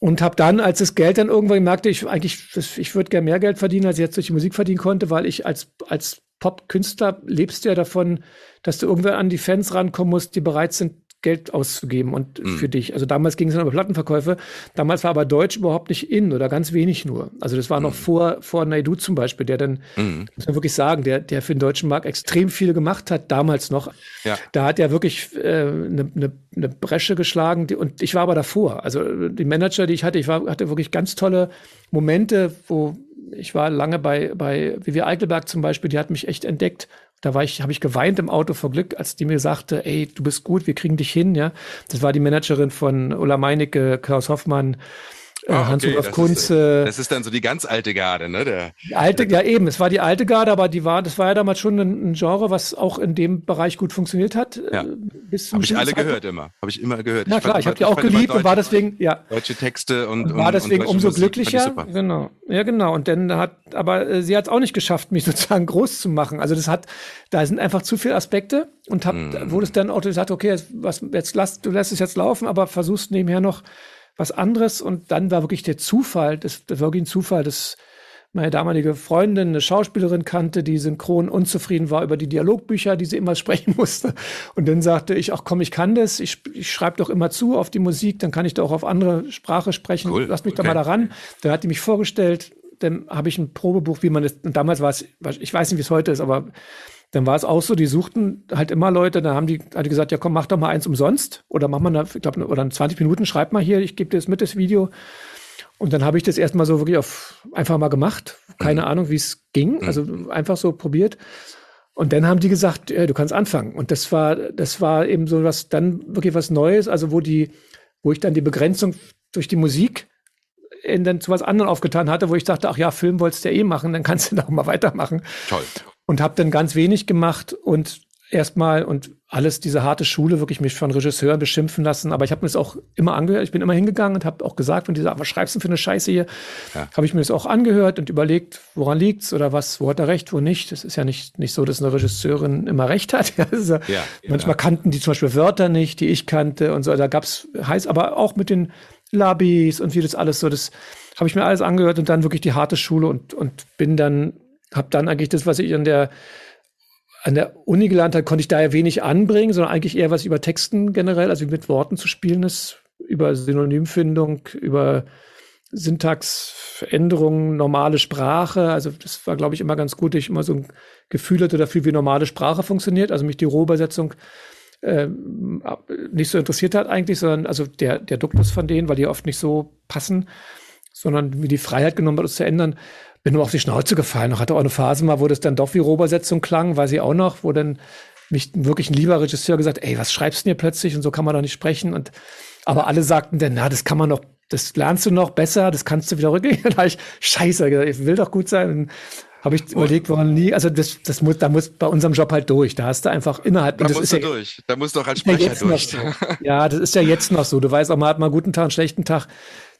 Und habe dann, als das Geld dann irgendwann merkte, ich eigentlich, ich würde gerne mehr Geld verdienen, als ich jetzt durch die Musik verdienen konnte, weil ich als, als Pop-Künstler lebst du ja davon, dass du irgendwann an die Fans rankommen musst, die bereit sind, Geld auszugeben und mhm. für dich. Also damals ging es dann über Plattenverkäufe. Damals war aber Deutsch überhaupt nicht in oder ganz wenig nur. Also das war noch mhm. vor, vor Naidu zum Beispiel, der dann, mhm. muss man wirklich sagen, der, der für den deutschen Markt extrem viel gemacht hat, damals noch. Ja. Da hat er wirklich eine äh, ne, ne, ne Bresche geschlagen die, und ich war aber davor. Also die Manager, die ich hatte, ich war, hatte wirklich ganz tolle Momente, wo ich war lange bei, bei Vivi Eichelberg zum Beispiel, die hat mich echt entdeckt da war ich, habe ich geweint im Auto vor Glück, als die mir sagte, ey, du bist gut, wir kriegen dich hin, ja. Das war die Managerin von Ulla Meinecke, Klaus Hoffmann, äh, ah, Hans-Rudolf Kunze. Das ist dann so die ganz alte Garde, ne? Der, die alte, ja eben, es war die alte Garde, aber die war, das war ja damals schon ein, ein Genre, was auch in dem Bereich gut funktioniert hat. Ja. Äh, bis Habe ich alle Zeit. gehört immer. Habe ich immer gehört. Na klar, ich, ich habe die auch geliebt und war deswegen, ja. Deutsche Texte und, und war deswegen und umso Musik, glücklicher. Genau. Ja, genau. Und dann hat, aber äh, sie hat es auch nicht geschafft, mich [laughs] sozusagen groß zu machen. Also das hat, da sind einfach zu viele Aspekte und hab, mm. wurde es dann auch gesagt, okay, was, jetzt lass, du lässt es jetzt laufen, aber versuchst nebenher noch was anderes. Und dann war wirklich der Zufall, das, das war wirklich ein Zufall, dass meine damalige Freundin eine Schauspielerin kannte, die synchron unzufrieden war über die Dialogbücher, die sie immer [laughs] sprechen musste. Und dann sagte ich, ach komm, ich kann das, ich, ich schreibe doch immer zu auf die Musik, dann kann ich doch auch auf andere Sprache sprechen. Cool. Lass mich okay. doch mal daran. Dann hat die mich vorgestellt, dann habe ich ein Probebuch, wie man das, und damals war es, ich weiß nicht, wie es heute ist, aber dann war es auch so, die suchten halt immer Leute, dann haben die, die gesagt, ja komm, mach doch mal eins umsonst oder mach mal, eine, ich glaube, oder 20 Minuten, schreib mal hier, ich gebe dir das mit, das Video. Und dann habe ich das erstmal so wirklich auf einfach mal gemacht. Keine mhm. Ahnung, wie es ging. Mhm. Also einfach so probiert. Und dann haben die gesagt, ja, du kannst anfangen. Und das war, das war eben so was, dann wirklich was Neues, also wo die, wo ich dann die Begrenzung durch die Musik in dann zu was anderem aufgetan hatte, wo ich dachte, ach ja, Film wolltest du ja eh machen, dann kannst du [laughs] da auch mal weitermachen. Toll und habe dann ganz wenig gemacht und erstmal und alles diese harte Schule wirklich mich von Regisseuren beschimpfen lassen. Aber ich habe mir das auch immer angehört. Ich bin immer hingegangen und habe auch gesagt, wenn die sagen, was schreibst du für eine Scheiße hier, ja. habe ich mir das auch angehört und überlegt, woran liegt's oder was, wo hat er recht, wo nicht. Das ist ja nicht nicht so, dass eine Regisseurin immer recht hat. ja, [laughs] ja, ja, manchmal kannten die zum Beispiel Wörter nicht, die ich kannte und so. Da gab's heiß, aber auch mit den Labis und wie das alles so. Das habe ich mir alles angehört und dann wirklich die harte Schule und und bin dann habe dann eigentlich das, was ich an der an der Uni gelernt habe, konnte ich daher wenig anbringen, sondern eigentlich eher was über Texten generell, also mit Worten zu spielen ist, über Synonymfindung, über Syntaxveränderungen, normale Sprache. Also das war, glaube ich, immer ganz gut, ich immer so ein Gefühl hatte dafür, wie normale Sprache funktioniert. Also mich die Rohübersetzung äh, nicht so interessiert hat eigentlich, sondern also der, der Duktus von denen, weil die oft nicht so passen, sondern wie die Freiheit genommen hat, es zu ändern bin nur auf die Schnauze gefallen. Ich hatte auch eine Phase mal, wo das dann doch wie Rohübersetzung klang, weiß ich auch noch, wo dann mich wirklich ein lieber Regisseur gesagt, ey, was schreibst du denn hier plötzlich und so kann man doch nicht sprechen und aber alle sagten dann, na, das kann man doch, das lernst du noch besser, das kannst du wieder rückgängig. [laughs] Da habe ich, scheiße, ich will doch gut sein. Habe ich und? überlegt, woran nie, also das, das muss, da muss bei unserem Job halt durch. Da hast du einfach innerhalb. Da musst du ja, durch. Da musst du auch als [laughs] Sprecher ja durch. So. Ja, das ist ja jetzt noch so. Du weißt auch, man hat mal einen guten Tag, einen schlechten Tag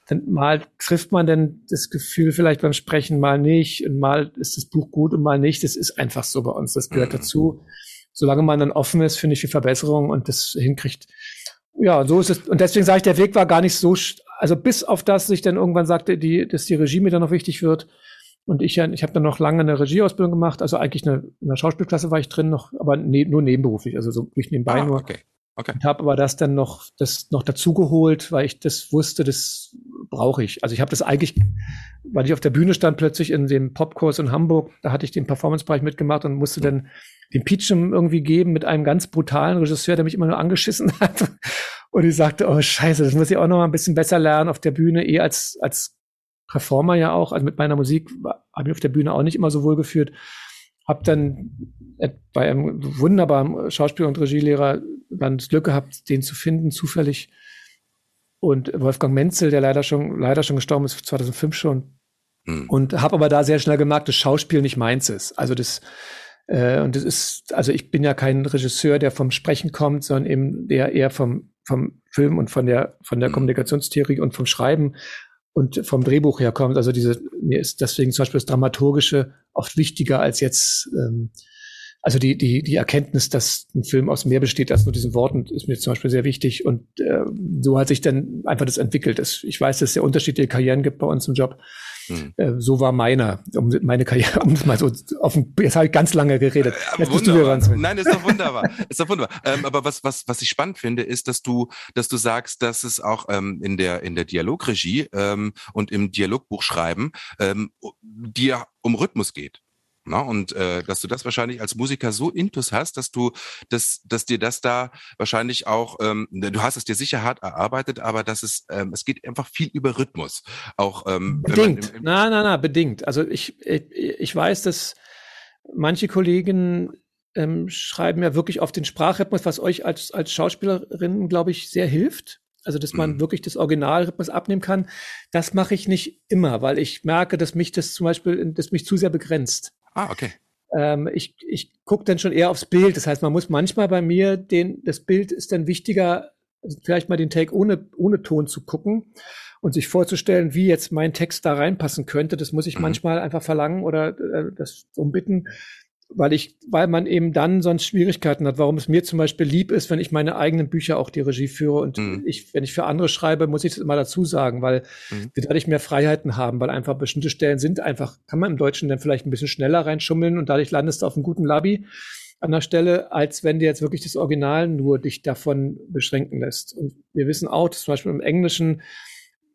dann mal trifft man denn das Gefühl vielleicht beim Sprechen mal nicht und mal ist das Buch gut und mal nicht. Das ist einfach so bei uns. Das gehört mhm. dazu. Solange man dann offen ist, finde ich, für Verbesserungen und das hinkriegt. Ja, so ist es. Und deswegen sage ich, der Weg war gar nicht so, also bis auf das ich dann irgendwann sagte, die, dass die Regie mir dann noch wichtig wird. Und ich ich habe dann noch lange eine Regieausbildung gemacht, also eigentlich eine, in der Schauspielklasse war ich drin noch, aber ne, nur nebenberuflich, also so durch nebenbei ah, nur. Okay. Okay. Und habe aber das dann noch, das noch dazugeholt, weil ich das wusste, das brauche ich. Also ich habe das eigentlich, weil ich auf der Bühne stand plötzlich in dem Popkurs in Hamburg, da hatte ich den Performance-Bereich mitgemacht und musste dann den Pitchem irgendwie geben mit einem ganz brutalen Regisseur, der mich immer nur angeschissen [laughs] hat. Und ich sagte, oh Scheiße, das muss ich auch noch mal ein bisschen besser lernen auf der Bühne, eh als, als Performer ja auch. Also mit meiner Musik habe ich auf der Bühne auch nicht immer so wohl geführt. Hab dann bei einem wunderbaren Schauspieler und Regielehrer dann das Glück gehabt, den zu finden, zufällig. Und Wolfgang Menzel, der leider schon, leider schon gestorben ist, 2005 schon. Mhm. Und habe aber da sehr schnell gemerkt, dass Schauspiel nicht meins ist. Also das, äh, und das ist, also ich bin ja kein Regisseur, der vom Sprechen kommt, sondern eben der eher vom, vom Film und von der, von der mhm. Kommunikationstheorie und vom Schreiben und vom Drehbuch herkommt. Also diese, mir ist deswegen zum Beispiel das Dramaturgische oft wichtiger als jetzt, ähm, also die, die, die Erkenntnis, dass ein Film aus mehr besteht als nur diesen Worten, ist mir zum Beispiel sehr wichtig. Und äh, so hat sich dann einfach das entwickelt. Ich weiß, dass es ja unterschiedliche Karrieren gibt bei uns im Job. Hm. Äh, so war meiner, um meine Karriere, [laughs] um mal so auf den, jetzt habe ich ganz lange geredet. Äh, jetzt bist du wieder dran. Nein, ist doch wunderbar. [laughs] ist doch wunderbar. Ähm, aber was, was, was ich spannend finde, ist, dass du, dass du sagst, dass es auch ähm, in der, in der Dialogregie ähm, und im Dialogbuchschreiben ähm, dir um Rhythmus geht. Na, ne? und äh, dass du das wahrscheinlich als Musiker so intus hast, dass du, dass, dass dir das da wahrscheinlich auch, ähm, du hast es dir sicher hart erarbeitet, aber dass es, ähm, es geht einfach viel über Rhythmus. Auch ähm, bedingt. Im, im na, na, na, bedingt. Also ich, ich, ich weiß, dass manche Kollegen ähm, schreiben ja wirklich auf den Sprachrhythmus, was euch als, als Schauspielerin, glaube ich, sehr hilft. Also, dass man mhm. wirklich das Originalrhythmus abnehmen kann. Das mache ich nicht immer, weil ich merke, dass mich das zum Beispiel, dass mich zu sehr begrenzt. Ah, okay. Ähm, ich ich gucke dann schon eher aufs Bild. Das heißt, man muss manchmal bei mir den, das Bild ist dann wichtiger, also vielleicht mal den Take ohne, ohne Ton zu gucken und sich vorzustellen, wie jetzt mein Text da reinpassen könnte. Das muss ich mhm. manchmal einfach verlangen oder äh, das umbitten weil ich, weil man eben dann sonst Schwierigkeiten hat, warum es mir zum Beispiel lieb ist, wenn ich meine eigenen Bücher auch die Regie führe und mhm. ich, wenn ich für andere schreibe, muss ich das immer dazu sagen, weil mhm. wir dadurch mehr Freiheiten haben, weil einfach bestimmte Stellen sind einfach, kann man im Deutschen dann vielleicht ein bisschen schneller reinschummeln und dadurch landest du auf einem guten Labi an der Stelle, als wenn dir jetzt wirklich das Original nur dich davon beschränken lässt. Und wir wissen auch, dass zum Beispiel im Englischen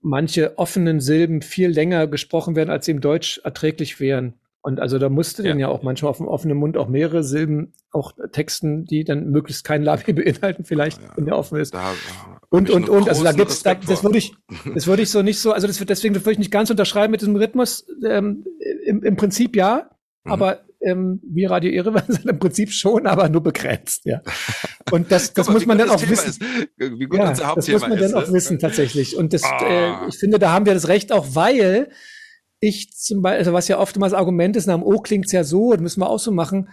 manche offenen Silben viel länger gesprochen werden, als sie im Deutsch erträglich wären. Und also da musste ja. dann ja auch manchmal auf dem offenen Mund auch mehrere Silben auch texten, die dann möglichst kein Labi [laughs] beinhalten, vielleicht, ja, wenn der offen ist. Da, und, und, und, also da gibt's, da, das würde ich, das würde ich so nicht so, also das deswegen, würde ich nicht ganz unterschreiben mit diesem Rhythmus, ähm, im, im Prinzip ja, mhm. aber ähm, wie Radio Irre sind [laughs] im Prinzip schon, aber nur begrenzt, ja. Und das, [laughs] das mal, muss man dann auch wissen. Ist, wie gut ja, unser das muss man ist, dann auch ne? wissen, tatsächlich. Und das, oh. äh, ich finde, da haben wir das Recht auch, weil ich zum Beispiel, also was ja oftmals Argument ist, nach dem O klingt's ja so, das müssen wir auch so machen.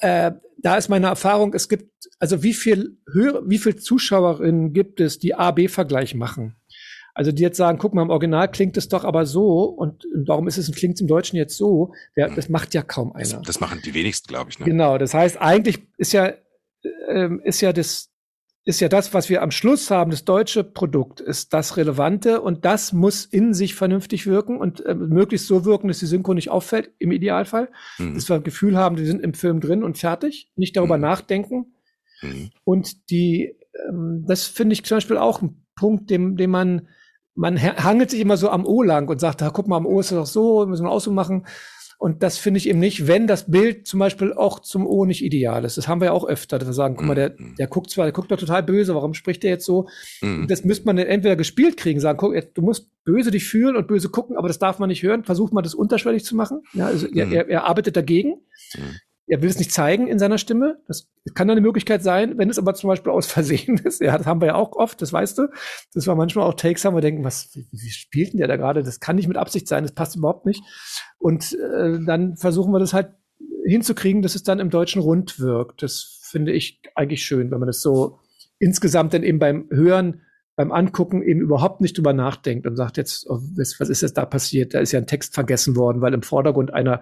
Äh, da ist meine Erfahrung, es gibt, also wie viel höhere, wie viel Zuschauerinnen gibt es, die A-B-Vergleich machen? Also die jetzt sagen, guck mal, im Original klingt es doch aber so und warum ist es, klingt im Deutschen jetzt so? Der, das macht ja kaum einer. Das, das machen die wenigsten, glaube ich. Ne? Genau, das heißt, eigentlich ist ja, äh, ist ja das, ist ja das, was wir am Schluss haben, das deutsche Produkt, ist das Relevante und das muss in sich vernünftig wirken und äh, möglichst so wirken, dass die Synchro nicht auffällt, im Idealfall. Mhm. Dass wir ein Gefühl haben, wir sind im Film drin und fertig, nicht darüber mhm. nachdenken. Mhm. Und die, ähm, das finde ich zum Beispiel auch ein Punkt, dem, dem man, man hangelt sich immer so am O lang und sagt, da guck mal, am O ist das doch so, müssen wir auch so machen. Und das finde ich eben nicht, wenn das Bild zum Beispiel auch zum O nicht ideal ist. Das haben wir ja auch öfter, dass wir sagen, guck mal, der, mhm. der guckt zwar, der guckt doch total böse, warum spricht der jetzt so? Mhm. Das müsste man entweder gespielt kriegen, sagen, guck, du musst böse dich fühlen und böse gucken, aber das darf man nicht hören. Versucht man das unterschwellig zu machen. Ja, also mhm. er, er, arbeitet dagegen. Mhm er will es nicht zeigen in seiner Stimme. Das kann eine Möglichkeit sein, wenn es aber zum Beispiel aus Versehen [laughs] ist. Ja, das haben wir ja auch oft, das weißt du. Das war manchmal auch Takes, haben wir denken, was, wie, wie spielt denn der da gerade? Das kann nicht mit Absicht sein, das passt überhaupt nicht. Und äh, dann versuchen wir das halt hinzukriegen, dass es dann im Deutschen rund wirkt. Das finde ich eigentlich schön, wenn man das so insgesamt dann eben beim Hören beim Angucken eben überhaupt nicht drüber nachdenkt und sagt jetzt, oh, was, was ist jetzt da passiert? Da ist ja ein Text vergessen worden, weil im Vordergrund einer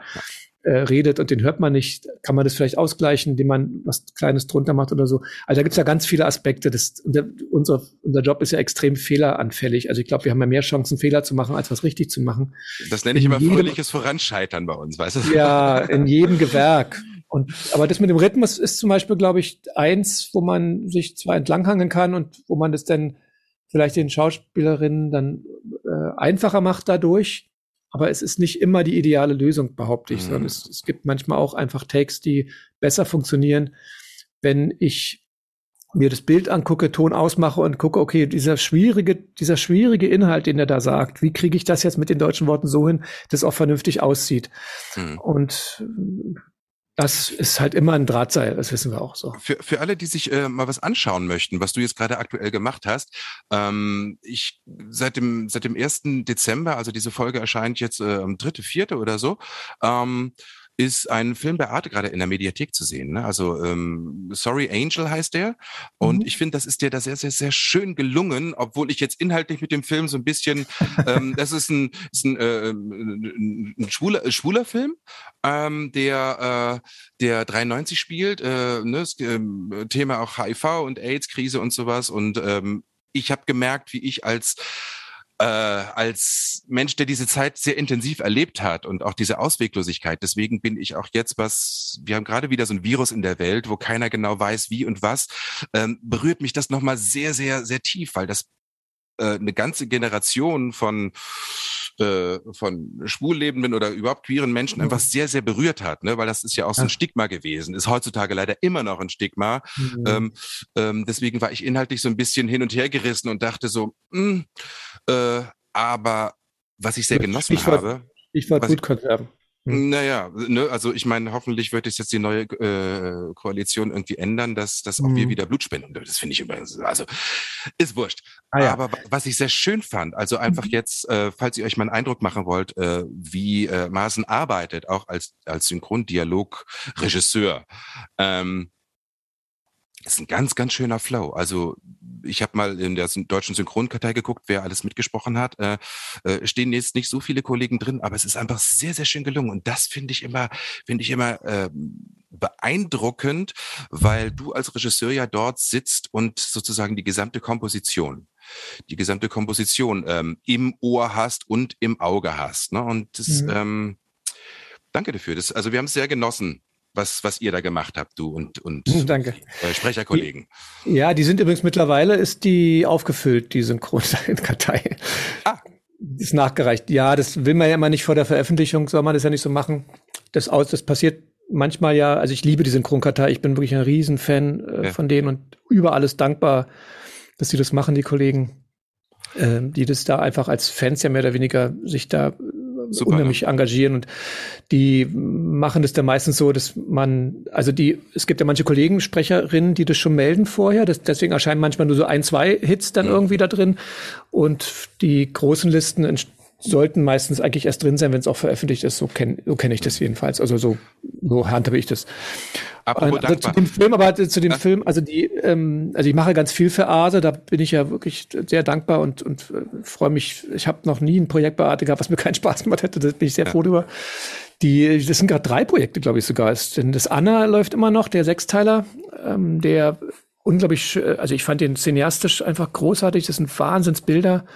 äh, redet und den hört man nicht, kann man das vielleicht ausgleichen, indem man was Kleines drunter macht oder so. Also da gibt's ja ganz viele Aspekte. Das, der, unser, unser Job ist ja extrem fehleranfällig. Also ich glaube, wir haben ja mehr Chancen, Fehler zu machen, als was richtig zu machen. Das nenne ich in immer jedem, fröhliches Voranscheitern bei uns, weißt du? Ja, in jedem Gewerk. [laughs] Und, aber das mit dem Rhythmus ist zum Beispiel, glaube ich, eins, wo man sich zwar entlanghangen kann und wo man das dann vielleicht den Schauspielerinnen dann äh, einfacher macht dadurch. Aber es ist nicht immer die ideale Lösung, behaupte ich, mhm. sondern es, es gibt manchmal auch einfach Takes, die besser funktionieren, wenn ich mir das Bild angucke, Ton ausmache und gucke, okay, dieser schwierige, dieser schwierige Inhalt, den er da sagt, wie kriege ich das jetzt mit den deutschen Worten so hin, dass es auch vernünftig aussieht? Mhm. Und das ist halt immer ein Drahtseil, das wissen wir auch so. Für, für alle, die sich äh, mal was anschauen möchten, was du jetzt gerade aktuell gemacht hast, ähm, ich seit dem seit dem ersten Dezember, also diese Folge erscheint jetzt äh, am dritte, vierte oder so, ähm, ist ein Film bei Arte gerade in der Mediathek zu sehen. Ne? Also ähm, Sorry Angel heißt der. Und mhm. ich finde, das ist dir da sehr, sehr, sehr schön gelungen, obwohl ich jetzt inhaltlich mit dem Film so ein bisschen, ähm, das ist ein, ist ein, äh, ein schwuler, schwuler Film, ähm, der, äh, der 93 spielt, äh, ne? äh, Thema auch HIV und AIDS-Krise und sowas. Und ähm, ich habe gemerkt, wie ich als äh, als Mensch, der diese Zeit sehr intensiv erlebt hat und auch diese Ausweglosigkeit. Deswegen bin ich auch jetzt was, wir haben gerade wieder so ein Virus in der Welt, wo keiner genau weiß, wie und was, ähm, berührt mich das nochmal sehr, sehr, sehr tief, weil das äh, eine ganze Generation von äh, von schwullebenden oder überhaupt queeren Menschen einfach mhm. sehr, sehr berührt hat, ne? weil das ist ja auch so ein Stigma gewesen, ist heutzutage leider immer noch ein Stigma. Mhm. Ähm, ähm, deswegen war ich inhaltlich so ein bisschen hin und her gerissen und dachte so, mh, hm, äh, aber was ich sehr genossen ich war, habe. Ich war gut konserven. Hm. Naja, ne, also ich meine, hoffentlich wird es jetzt die neue äh, Koalition irgendwie ändern, dass, dass auch mhm. wir wieder Blut spenden. Das finde ich immer, also ist wurscht. Ah, ja. Aber was ich sehr schön fand, also einfach mhm. jetzt, äh, falls ihr euch mal einen Eindruck machen wollt, äh, wie äh, Maaßen arbeitet, auch als, als Synchrondialog-Regisseur, ähm, ist ein ganz, ganz schöner Flow. Also ich habe mal in der deutschen Synchronkartei geguckt, wer alles mitgesprochen hat. Äh, äh, stehen jetzt nicht so viele Kollegen drin, aber es ist einfach sehr, sehr schön gelungen. Und das finde ich immer, finde ich immer äh, beeindruckend, weil du als Regisseur ja dort sitzt und sozusagen die gesamte Komposition die gesamte Komposition ähm, im Ohr hast und im Auge hast. Ne? Und das, mhm. ähm, danke dafür. Das, also wir haben es sehr genossen, was, was ihr da gemacht habt, du und, und [laughs] Danke. Sprecherkollegen. Die, ja, die sind übrigens mittlerweile, ist die aufgefüllt, die Synchronkartei. Ah. Ist nachgereicht. Ja, das will man ja immer nicht vor der Veröffentlichung, soll man das ja nicht so machen. Das aus, das passiert manchmal ja, also ich liebe die Synchronkartei, ich bin wirklich ein Riesenfan äh, ja. von denen und über alles dankbar, dass sie das machen, die Kollegen, äh, die das da einfach als Fans ja mehr oder weniger sich da Super, unheimlich ja. engagieren und die machen das dann meistens so, dass man, also die, es gibt ja manche Kollegen, Sprecherinnen, die das schon melden vorher, das, deswegen erscheinen manchmal nur so ein, zwei Hits dann ja. irgendwie da drin und die großen Listen sollten meistens eigentlich erst drin sein, wenn es auch veröffentlicht ist. So kenne so kenn ich das jedenfalls. Also so, so handhabe ich das. Apropos also zu dem Film, aber zu dem ja. Film, also die, ähm, also ich mache ganz viel für Arte, da bin ich ja wirklich sehr dankbar und, und äh, freue mich. Ich habe noch nie ein Projekt bei Arte gehabt, was mir [laughs] keinen Spaß gemacht hätte. Da bin ich sehr ja. froh drüber. Die, das sind gerade drei Projekte, glaube ich sogar. Denn das Anna läuft immer noch, der Sechsteiler, ähm, der unglaublich, also ich fand den cineastisch einfach großartig. Das sind Wahnsinnsbilder.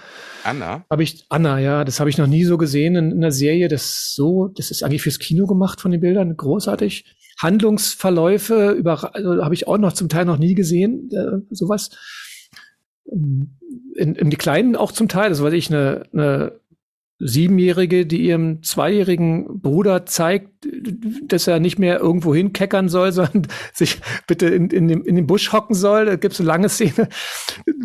Anna? Habe ich Anna, ja, das habe ich noch nie so gesehen in, in einer Serie. Das so, das ist eigentlich fürs Kino gemacht von den Bildern, großartig. Handlungsverläufe über, also habe ich auch noch zum Teil noch nie gesehen, äh, sowas. In, in die Kleinen auch zum Teil, das weiß ich, eine, eine Siebenjährige, die ihrem zweijährigen Bruder zeigt, dass er nicht mehr irgendwo hinkeckern soll, [laughs] sondern sich bitte in, in, dem, in den Busch hocken soll. Da gibt es eine lange Szene,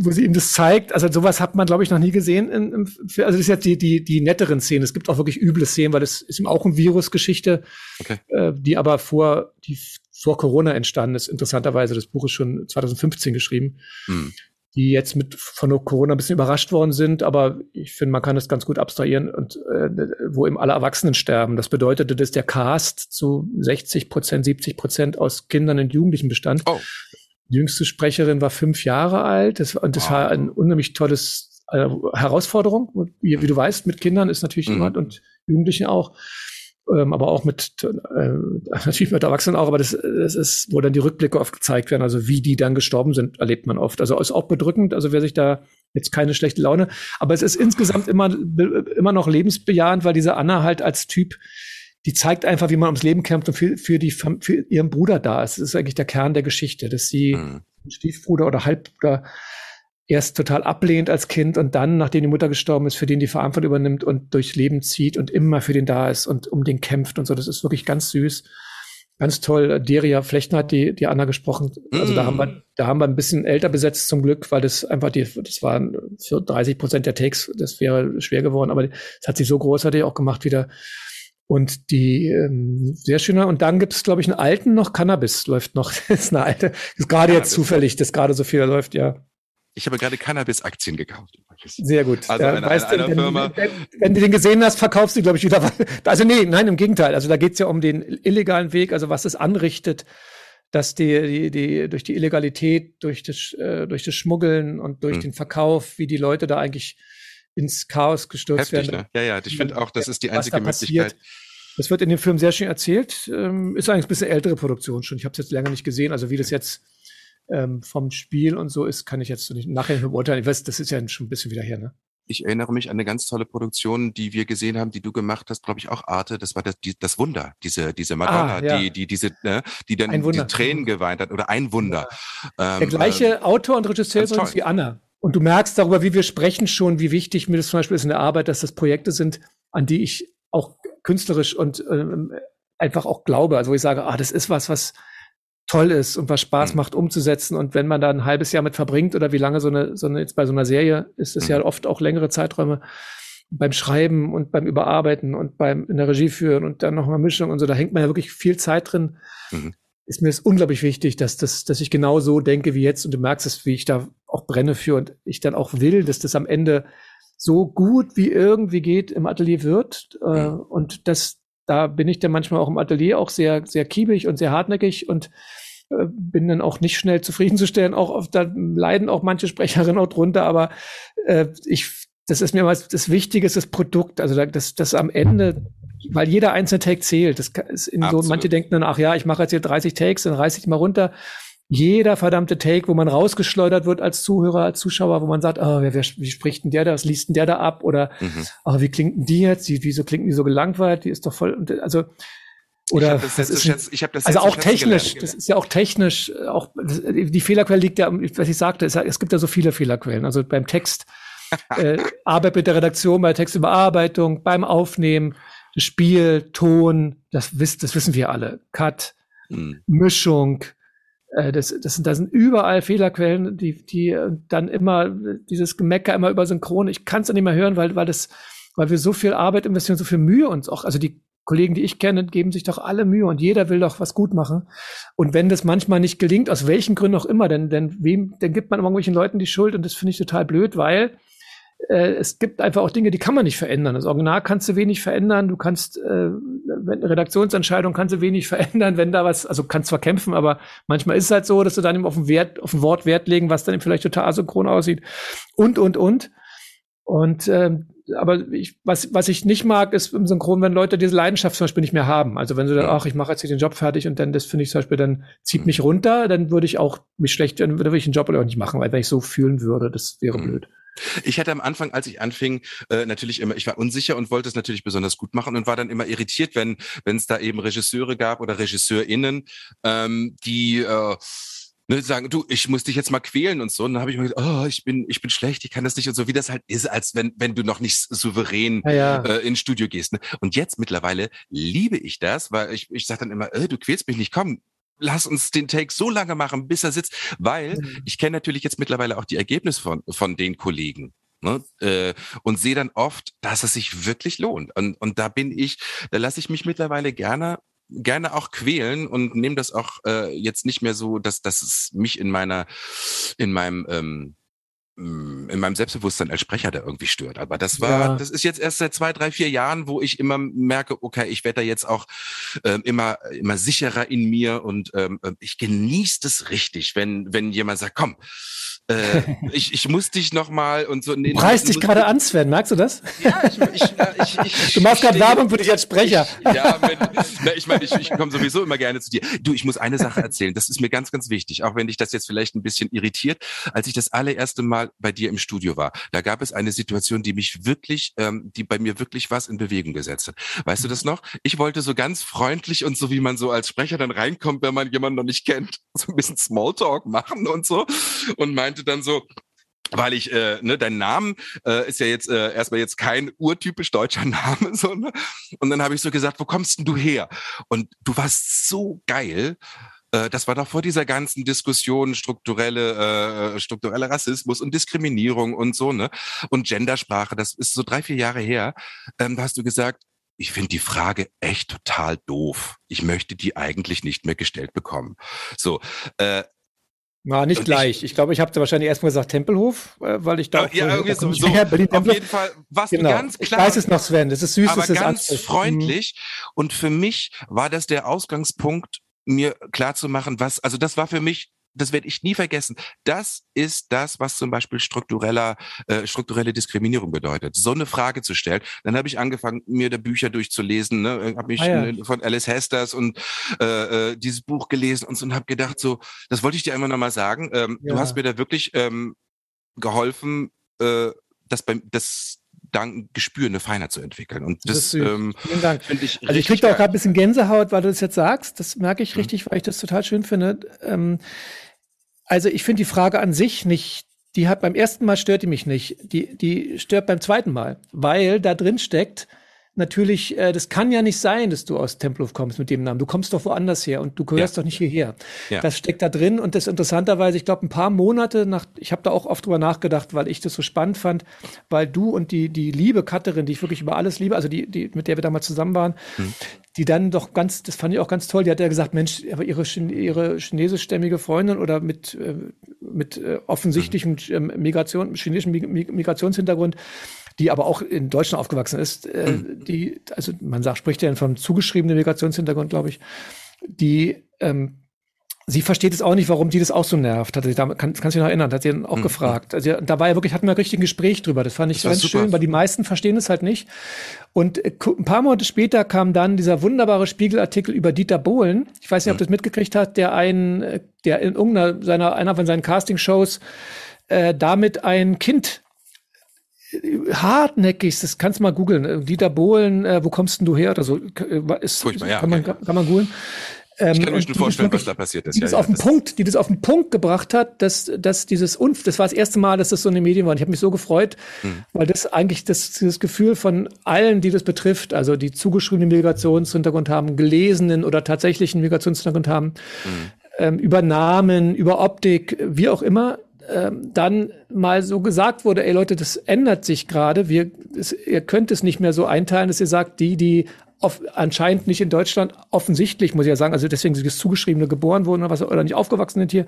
wo sie ihm das zeigt. Also sowas hat man, glaube ich, noch nie gesehen. In, in, also das ist jetzt die, die, die netteren Szenen. Es gibt auch wirklich üble Szenen, weil das ist ihm auch eine Virusgeschichte, okay. äh, die aber vor, die vor Corona entstanden ist. Interessanterweise, das Buch ist schon 2015 geschrieben. Hm die jetzt mit von Corona ein bisschen überrascht worden sind, aber ich finde, man kann das ganz gut abstrahieren und äh, wo eben alle Erwachsenen sterben. Das bedeutete, dass der Cast zu 60 Prozent, 70 Prozent aus Kindern und Jugendlichen bestand. Oh. Die jüngste Sprecherin war fünf Jahre alt das, und das wow. war ein unheimlich tolles äh, Herausforderung. Wie, wie, du weißt, mit Kindern ist natürlich mhm. immer und Jugendlichen auch ähm, aber auch mit, äh, natürlich mit Erwachsenen auch, aber das, das ist, wo dann die Rückblicke oft gezeigt werden, also wie die dann gestorben sind, erlebt man oft. Also ist auch bedrückend, also wer sich da jetzt keine schlechte Laune, aber es ist insgesamt immer, immer noch lebensbejahend, weil diese Anna halt als Typ, die zeigt einfach, wie man ums Leben kämpft und für, für, die, für ihren Bruder da ist. Das ist eigentlich der Kern der Geschichte, dass sie mhm. Stiefbruder oder Halbbruder erst total ablehnt als Kind und dann, nachdem die Mutter gestorben ist, für den die Verantwortung übernimmt und durchs Leben zieht und immer für den da ist und um den kämpft und so. Das ist wirklich ganz süß. Ganz toll. Deria Flechten hat die, die Anna gesprochen. Also mm. da haben wir, da haben wir ein bisschen älter besetzt zum Glück, weil das einfach die, das waren für 30 Prozent der Takes, das wäre schwer geworden, aber es hat sich so großartig auch gemacht wieder. Und die ähm, sehr schöne, und dann gibt es, glaube ich, einen alten noch, Cannabis läuft noch. [laughs] das ist eine alte, ist gerade jetzt zufällig, dass gerade so viel läuft, ja. Ich habe gerade Cannabis-Aktien gekauft. Sehr gut. Also eine, weißt eine, du, einer wenn, Firma. Wenn, wenn du den gesehen hast, verkaufst du, glaube ich, wieder. [laughs] Also nee, nein, im Gegenteil. Also da geht's ja um den illegalen Weg, also was es anrichtet, dass die, die, die durch die Illegalität, durch das, äh, durch das Schmuggeln und durch Hm. den Verkauf, wie die Leute da eigentlich ins Chaos gestürzt Heftig, werden. ne? Ja, ja, ich finde auch, das ist die da einzige Möglichkeit. passiert. Das wird in dem Film sehr schön erzählt. Ähm, ist eigentlich ein bisschen ältere Produktion schon. Ich habe es jetzt länger nicht gesehen. Also wie das jetzt ähm, vom Spiel und so ist, kann ich jetzt so nicht nachher beurteilen. Ich weiß, das ist ja schon ein bisschen wieder her, ne? Ich erinnere mich an eine ganz tolle Produktion, die wir gesehen haben, die du gemacht hast, glaube ich auch Arte. Das war das, die, das Wunder, diese diese Madonna, Ah, ja. die die diese ne, die dann die. Tränen geweint hat oder ein Wunder. Ähm, Der gleiche ähm, Autor und Regisseur toll. wie Anna. Und du merkst darüber, wie wir sprechen schon, wie wichtig mir das zum Beispiel ist in der Arbeit, dass das Projekte sind, an die ich auch künstlerisch und ähm, einfach auch glaube. Also wo ich sage, ah, das ist was, was toll ist und was Spaß Mhm. macht umzusetzen. Und wenn man da ein halbes Jahr mit verbringt oder wie lange so eine, so eine jetzt bei so einer Serie ist es ja Mhm. oft auch längere Zeiträume beim Schreiben und beim Überarbeiten und beim in der Regie führen und dann nochmal Mischung und so, da hängt man ja wirklich viel Zeit drin. Mhm. Ist mir das unglaublich wichtig, dass das, dass ich genau so denke wie jetzt und du merkst es, wie ich da auch brenne für und ich dann auch will, dass das am Ende so gut wie irgendwie geht im Atelier wird. Äh, Mhm. und das, da bin ich dann manchmal auch im Atelier auch sehr, sehr kiebig und sehr hartnäckig und äh, bin dann auch nicht schnell zufriedenzustellen. Auch oft, da leiden auch manche Sprecherinnen auch drunter, aber äh, ich, das ist mir mal das Wichtige, ist das Produkt. Also da- das, das am Ende, weil jeder einzelne Take zählt. Das ist in so, manche denken dann, ach ja, ich mache jetzt hier 30 Takes, dann reiß ich mal runter. Jeder verdammte Take, wo man rausgeschleudert wird als Zuhörer, als Zuschauer, wo man sagt, oh, wer, wer, wie spricht denn der da, was liest denn der da ab? Oder Mhm. oh, wie klingt denn die jetzt? Die, wieso klingt die so gelangweilt? Die ist doch voll, und, also, oder ich das, zu ist- schätzen- ich das also auch technisch, gelernt. das ist ja auch technisch, äh, auch das- die Fehlerquelle liegt ja, was ich sagte, es, es gibt ja so viele Fehlerquellen. Also beim Text, [laughs] äh, Arbeit mit der Redaktion, bei Textüberarbeitung, beim Aufnehmen, das Spiel, Ton, das, wisst, das wissen wir alle. Cut, Mhm. Mischung, das, das sind, da sind überall Fehlerquellen, die, die äh, dann immer, äh, dieses Gemecker immer über Synchron, ich kann es nicht mehr hören, weil, weil das, weil wir so viel Arbeit investieren, so viel Mühe uns auch, also die Kollegen, die ich kenne, geben sich doch alle Mühe und jeder will doch was gut machen. Und wenn das manchmal nicht gelingt, aus welchen Gründen auch immer, denn, denn wem, dann gibt man irgendwelchen Leuten die Schuld und das finde ich total blöd, weil äh, es gibt einfach auch Dinge, die kann man nicht verändern. Das Original kannst du wenig verändern. Du kannst, äh, wenn Redaktionsentscheidung kannst du wenig [laughs] verändern, wenn da was, also kannst zwar kämpfen, aber manchmal ist es halt so, dass du dann eben auf ein Wert, auf ein Wort Wert legen, was dann eben vielleicht total asynchron aussieht. Und, und, und. Und ähm, aber ich, was, was ich nicht mag, ist im Synchron, wenn Leute diese Leidenschaft zum Beispiel nicht mehr haben. Also wenn sie dann, ach, ich mache jetzt hier den Job fertig und dann, das finde ich zum Beispiel, dann zieht mich runter, dann würde ich auch mich schlecht, dann würde ich den Job auch nicht machen, weil wenn ich so fühlen würde, das wäre Mhm. blöd. Ich hatte am Anfang, als ich anfing, äh, natürlich immer, ich war unsicher und wollte es natürlich besonders gut machen und war dann immer irritiert, wenn wenn es da eben Regisseure gab oder RegisseurInnen, ähm, die äh, ne, sagen, du, ich muss dich jetzt mal quälen und so. Und dann habe ich mir gedacht, oh, ich bin, ich bin schlecht, ich kann das nicht und so, wie das halt ist, als wenn, wenn du noch nicht souverän Ja, ja. äh, ins Studio gehst. Ne? Und jetzt mittlerweile liebe ich das, weil ich, ich sage dann immer, äh, du quälst mich nicht, komm, lass uns den Take so lange machen, bis er sitzt, weil Mhm. ich kenne natürlich jetzt mittlerweile auch die Ergebnisse von, von den Kollegen. Ne? Äh, und sehe dann oft, dass es sich wirklich lohnt. Und, und da bin ich, da lasse ich mich mittlerweile gerne gerne auch quälen und nehme das auch äh, jetzt nicht mehr so, dass, dass es mich in meiner, in meinem ähm, in meinem Selbstbewusstsein als Sprecher da irgendwie stört. Aber das war, Ja. das ist jetzt erst seit zwei, drei, vier Jahren, wo ich immer merke, okay, ich werde da jetzt auch ähm, immer, immer sicherer in mir und ähm, ich genieße das richtig, wenn, wenn jemand sagt, komm, äh, ich, ich muss dich noch mal und so. Nee, Du preist dich gerade an, Sven, merkst du das? Ja, ich, ich, ich, ich, [laughs] ich Du machst gerade Werbung für dich als Sprecher. ja, [laughs] wenn, na, ich meine, ich, ich komme sowieso immer gerne zu dir. Du, ich muss eine Sache erzählen. Das ist mir ganz, ganz wichtig. Auch wenn dich das jetzt vielleicht ein bisschen irritiert. Als ich das allererste Mal bei dir im Studio war, da gab es eine Situation, die mich wirklich, ähm, die bei mir wirklich was in Bewegung gesetzt hat. Weißt du das noch? Ich wollte so ganz freundlich und so, wie man so als Sprecher dann reinkommt, wenn man jemanden noch nicht kennt, [laughs] so ein bisschen Smalltalk machen und so. Und meinte dann so, weil ich, äh, ne, dein Name äh, ist ja jetzt äh, erstmal jetzt kein urtypisch deutscher [laughs] Name, so, ne? Und dann habe ich so gesagt, wo kommst denn du her? Und du warst so geil. Äh, Das war doch vor dieser ganzen Diskussion strukturelle, äh, struktureller Rassismus und Diskriminierung und so, ne? Und Gendersprache, das ist so drei, vier Jahre her. Ähm, da hast du gesagt, ich finde die Frage echt total doof. Ich möchte die eigentlich nicht mehr gestellt bekommen. So, äh, Na, nicht gleich. Ich, ich glaube, ich habe wahrscheinlich erstmal gesagt Tempelhof, äh, weil ich da. Ja, irgendwie so. so. [laughs] Auf jeden Fall was genau. ganz klar. Ich weiß es noch, Sven. Das ist süß, aber das ist ganz freundlich. Und für mich war das der Ausgangspunkt, mir klar zu machen, was, also das war für mich das werde ich nie vergessen. Das ist das, was zum Beispiel struktureller, äh, strukturelle Diskriminierung bedeutet. So eine Frage zu stellen. Dann habe ich angefangen, mir da Bücher durchzulesen, ne? habe mich ah, ja. von Alice Hesters und äh, äh, dieses Buch gelesen und so und habe gedacht, so, das wollte ich dir immer noch mal sagen. Ähm, ja. Du hast mir da wirklich ähm, geholfen, äh, das beim das Dank Gespür, eine Feinheit zu entwickeln. Und das, das ähm, Vielen Dank. Ich also ich kriege da auch gerade ein bisschen Gänsehaut, weil du das jetzt sagst. Das merke ich mhm. richtig, weil ich das total schön finde. Ähm, also ich finde die Frage an sich nicht, die hat beim ersten Mal stört die mich nicht. Die, die stört beim zweiten Mal, weil da drin steckt, natürlich, äh, das kann ja nicht sein, dass du aus Tempelhof kommst mit dem Namen. Du kommst doch woanders her und du gehörst ja. doch nicht hierher. Ja. Das steckt da drin und das interessanterweise, ich glaube, ein paar Monate nach, ich habe da auch oft drüber nachgedacht, weil ich das so spannend fand, weil du und die, die liebe Katterin, die ich wirklich über alles liebe, also die, die, mit der wir damals zusammen waren, hm die dann doch ganz, das fand ich auch ganz toll, die hat ja gesagt, Mensch, aber ihre, ihre chinesischstämmige Freundin oder mit, äh, mit äh, offensichtlichem ähm, Migration, chinesischen Migrationshintergrund, die aber auch in Deutschland aufgewachsen ist, äh, mhm. die, also man sagt, spricht ja vom zugeschriebenen Migrationshintergrund, glaube ich, die ähm, sie versteht es auch nicht, warum die das auch so nervt. Hat sie da, kann, kannst du dich noch erinnern, hat sie dann auch mhm. gefragt. Also da war ja wirklich, hatten wir richtig ein Gespräch drüber. Das fand ich das ganz super. schön, weil die meisten verstehen es halt nicht. Und äh, ein paar Monate später kam dann dieser wunderbare Spiegelartikel über Dieter Bohlen. Ich weiß nicht, ob mhm. du das mitgekriegt hast, der einen, äh, der in irgendeiner seiner, einer von seinen Castingshows äh, damit ein Kind hartnäckig, das kannst du mal googeln. Dieter Bohlen, äh, wo kommst denn du her oder so? Ist, Furchtbar, ja, kann, man, kann man googeln. Ähm, ich kann mir schon vorstellen, was da passiert ist. Die, ja, das ja, auf den Punkt, die das auf den Punkt gebracht hat, dass, dass dieses Unf, das war das erste Mal, dass das so eine Medien war. Und ich habe mich so gefreut, hm. weil das eigentlich das, das Gefühl von allen, die das betrifft, also die zugeschriebenen Migrationshintergrund haben, gelesenen oder tatsächlichen Migrationshintergrund haben, hm. ähm, über Namen, über Optik, wie auch immer, ähm, dann mal so gesagt wurde, ey Leute, das ändert sich gerade. Wir, es, ihr könnt es nicht mehr so einteilen, dass ihr sagt, die, die auf, anscheinend nicht in Deutschland offensichtlich, muss ich ja sagen, also deswegen sind das Zugeschriebene geboren wurden oder was oder nicht aufgewachsen sind hier,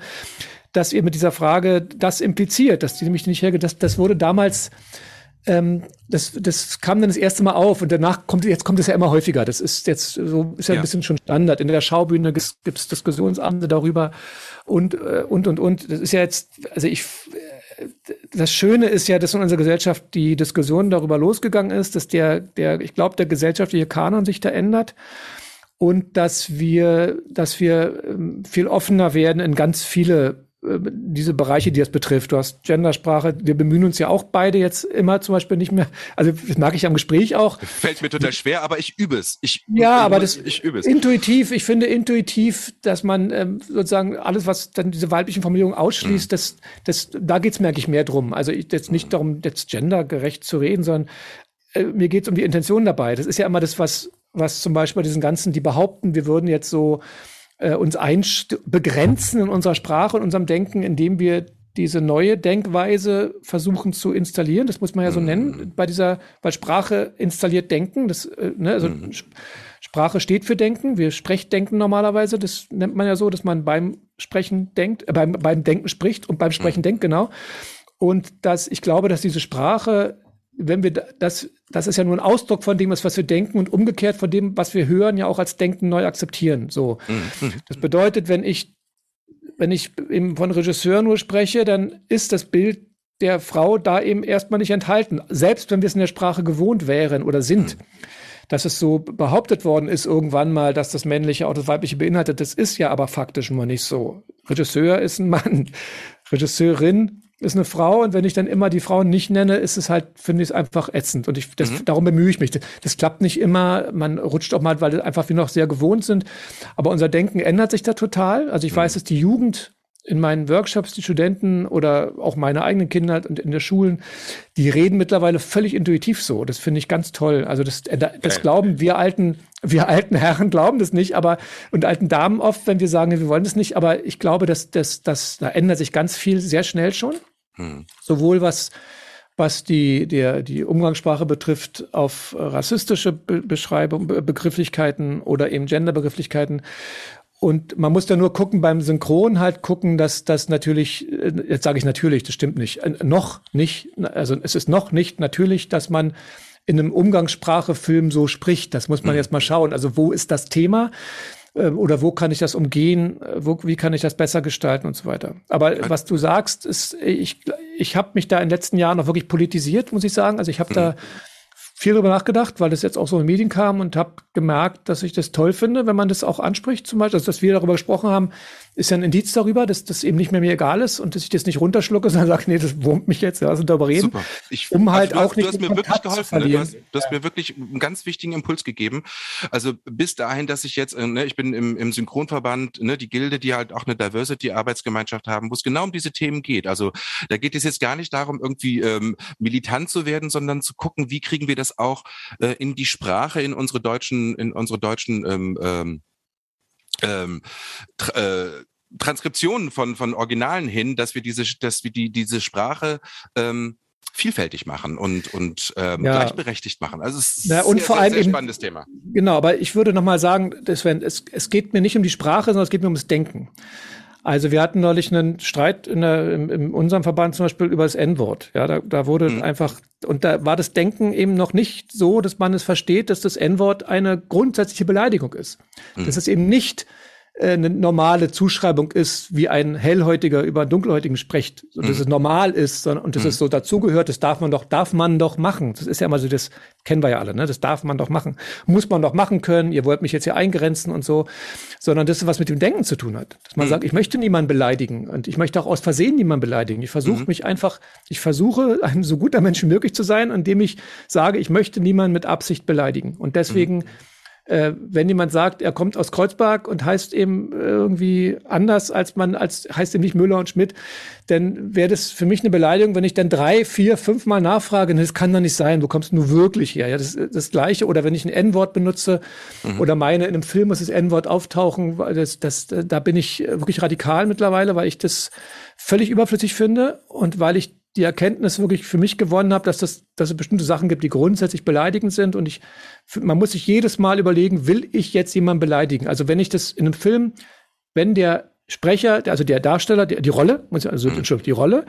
dass ihr mit dieser Frage das impliziert, dass die nämlich nicht hergeht, das, das wurde damals ähm, das, das kam dann das erste Mal auf und danach kommt jetzt kommt es ja immer häufiger. Das ist jetzt so ist ja, ja. ein bisschen schon Standard. In der Schaubühne gibt es Diskussionsabende darüber und äh, und und und. Das ist ja jetzt, also ich das Schöne ist ja, dass in unserer Gesellschaft die Diskussion darüber losgegangen ist, dass der, der, ich glaube, der gesellschaftliche Kanon sich da ändert und dass wir, dass wir ähm, viel offener werden in ganz viele äh, diese Bereiche, die das betrifft. Du hast Gendersprache. Wir bemühen uns ja auch beide jetzt immer zum Beispiel nicht mehr. Also das mag ich am Gespräch auch. Fällt mir total schwer, aber ich übe es. Ich, ja, ich, aber das ich übe es. intuitiv. Ich finde intuitiv, dass man ähm, sozusagen alles, was dann diese weiblichen Formulierungen ausschließt, mhm. das, das, da geht's merke ich mehr drum. Also ich, jetzt nicht darum, jetzt gendergerecht zu reden, sondern äh, mir geht's um die Intention dabei. Das ist ja immer das, was was zum Beispiel diesen ganzen, die behaupten, wir würden jetzt so äh, uns begrenzen in unserer Sprache und unserem Denken, indem wir diese neue Denkweise versuchen zu installieren. Das muss man ja so mhm. nennen bei dieser, weil Sprache installiert Denken. Das, äh, ne, also mhm. Sprache steht für Denken. Wir Sprechdenken normalerweise. Das nennt man ja so, dass man beim Sprechen denkt, äh, beim, beim Denken spricht und beim Sprechen mhm. denkt, genau. Und dass ich glaube, dass diese Sprache wenn wir das, das ist ja nur ein Ausdruck von dem, was wir denken und umgekehrt von dem, was wir hören, ja auch als Denken neu akzeptieren. So. Mhm. Das bedeutet, wenn ich, wenn ich eben von Regisseur nur spreche, dann ist das Bild der Frau da eben erstmal nicht enthalten. Selbst wenn wir es in der Sprache gewohnt wären oder sind. Mhm. Dass es so behauptet worden ist irgendwann mal, dass das Männliche auch das Weibliche beinhaltet, das ist ja aber faktisch immer nicht so. Regisseur ist ein Mann. Regisseurin ist eine Frau und wenn ich dann immer die Frauen nicht nenne, ist es halt, finde ich es einfach ätzend und ich, das, mhm. darum bemühe ich mich. Das, das, klappt nicht immer, man rutscht auch mal, weil einfach wir noch sehr gewohnt sind, aber unser Denken ändert sich da total. Also ich mhm. weiß, dass die Jugend in meinen Workshops, die Studenten oder auch meine eigenen Kinder und in der Schulen, die reden mittlerweile völlig intuitiv so. Das finde ich ganz toll. Also das, äh, das glauben wir alten, wir alten Herren glauben das nicht, aber und alten Damen oft, wenn wir sagen, wir wollen das nicht. Aber ich glaube, dass das, das, da ändert sich ganz viel sehr schnell schon. Hm. Sowohl was was die, der, die Umgangssprache betrifft, auf rassistische Be Beschreibung, Be Begrifflichkeiten oder eben Genderbegrifflichkeiten und man muss da nur gucken, beim Synchron halt gucken, dass das natürlich, äh, jetzt sage ich natürlich, das stimmt nicht, äh, noch nicht, also es ist noch nicht natürlich, dass man in einem Umgangssprachefilm so spricht. Das muss man jetzt mal schauen. Also wo ist das Thema? Äh, oder wo kann ich das umgehen? Wo, wie kann ich das besser gestalten und so weiter? Aber was du sagst, ist, ich, ich habe mich da in den letzten Jahren auch wirklich politisiert, muss ich sagen. Also ich habe mhm. da viel darüber nachgedacht, weil das jetzt auch so in Medien kam und habe gemerkt, dass ich das toll finde, wenn man das auch anspricht, zum Beispiel, also dass wir darüber gesprochen haben, ist ja ein Indiz darüber, dass das eben nicht mehr mir egal ist und dass ich das nicht runterschlucke, [laughs] sondern sage, nee, das wurmt mich jetzt, lass uns darüber reden. Super. Ich, um halt also auch nicht. Du hast mir wirklich geholfen. Ne? Du, hast, du hast mir wirklich einen ganz wichtigen Impuls gegeben. Also bis dahin, dass ich jetzt, äh, ne, ich bin im, im Synchronverband, ne, die Gilde, die halt auch eine Diversity-Arbeitsgemeinschaft haben, wo es genau um diese Themen geht. Also da geht es jetzt gar nicht darum, irgendwie ähm, militant zu werden, sondern zu gucken, wie kriegen wir das auch äh, in die Sprache, in unsere deutschen, in unsere deutschen ähm, ähm, ähm, äh, Transkriptionen von, von Originalen hin, dass wir diese, dass wir die, diese Sprache ähm, vielfältig machen und, und ähm, ja. gleichberechtigt machen. Also es ist ja, und sehr, vor allem sehr, sehr spannendes eben, Thema. Genau, aber ich würde nochmal sagen, wenn, es, es geht mir nicht um die Sprache, sondern es geht mir ums Denken. Also wir hatten neulich einen Streit in, der, in, in unserem Verband zum Beispiel über das N-Wort. Ja, da, da wurde mhm. einfach, und da war das Denken eben noch nicht so, dass man es versteht, dass das N-Wort eine grundsätzliche Beleidigung ist. Mhm. Dass es eben nicht eine normale Zuschreibung ist, wie ein Hellhäutiger über Dunkelhäutigen spricht, so, dass mhm. es normal ist sondern, und dass mhm. es so dazugehört, das darf man doch, darf man doch machen. Das ist ja immer so, das kennen wir ja alle, ne? Das darf man doch machen. Muss man doch machen können, ihr wollt mich jetzt hier eingrenzen und so, sondern das ist was mit dem Denken zu tun hat. Dass man mhm. sagt, ich möchte niemanden beleidigen und ich möchte auch aus Versehen niemanden beleidigen. Ich versuche mhm. mich einfach, ich versuche, ein so guter Mensch wie möglich zu sein, indem ich sage, ich möchte niemanden mit Absicht beleidigen. Und deswegen mhm äh, wenn jemand sagt, er kommt aus Kreuzberg und heißt eben irgendwie anders als man, als heißt eben nicht Müller und Schmidt, dann wäre das für mich eine Beleidigung, wenn ich dann drei, vier, fünf Mal nachfrage, das kann doch nicht sein, wo kommst du nur wirklich her? Ja, das das Gleiche. Oder wenn ich ein N-Wort benutze mhm. oder meine, in einem Film muss das N-Wort auftauchen, weil das, das, da bin ich wirklich radikal mittlerweile, weil ich das völlig überflüssig finde und weil ich die Erkenntnis wirklich für mich gewonnen habe, dass, das, dass es bestimmte Sachen gibt, die grundsätzlich beleidigend sind. Und ich, man muss sich jedes Mal überlegen, will ich jetzt jemanden beleidigen? Also wenn ich das in einem Film, wenn der Sprecher, also der Darsteller, die, die Rolle, also mhm. Entschuldigung, die Rolle,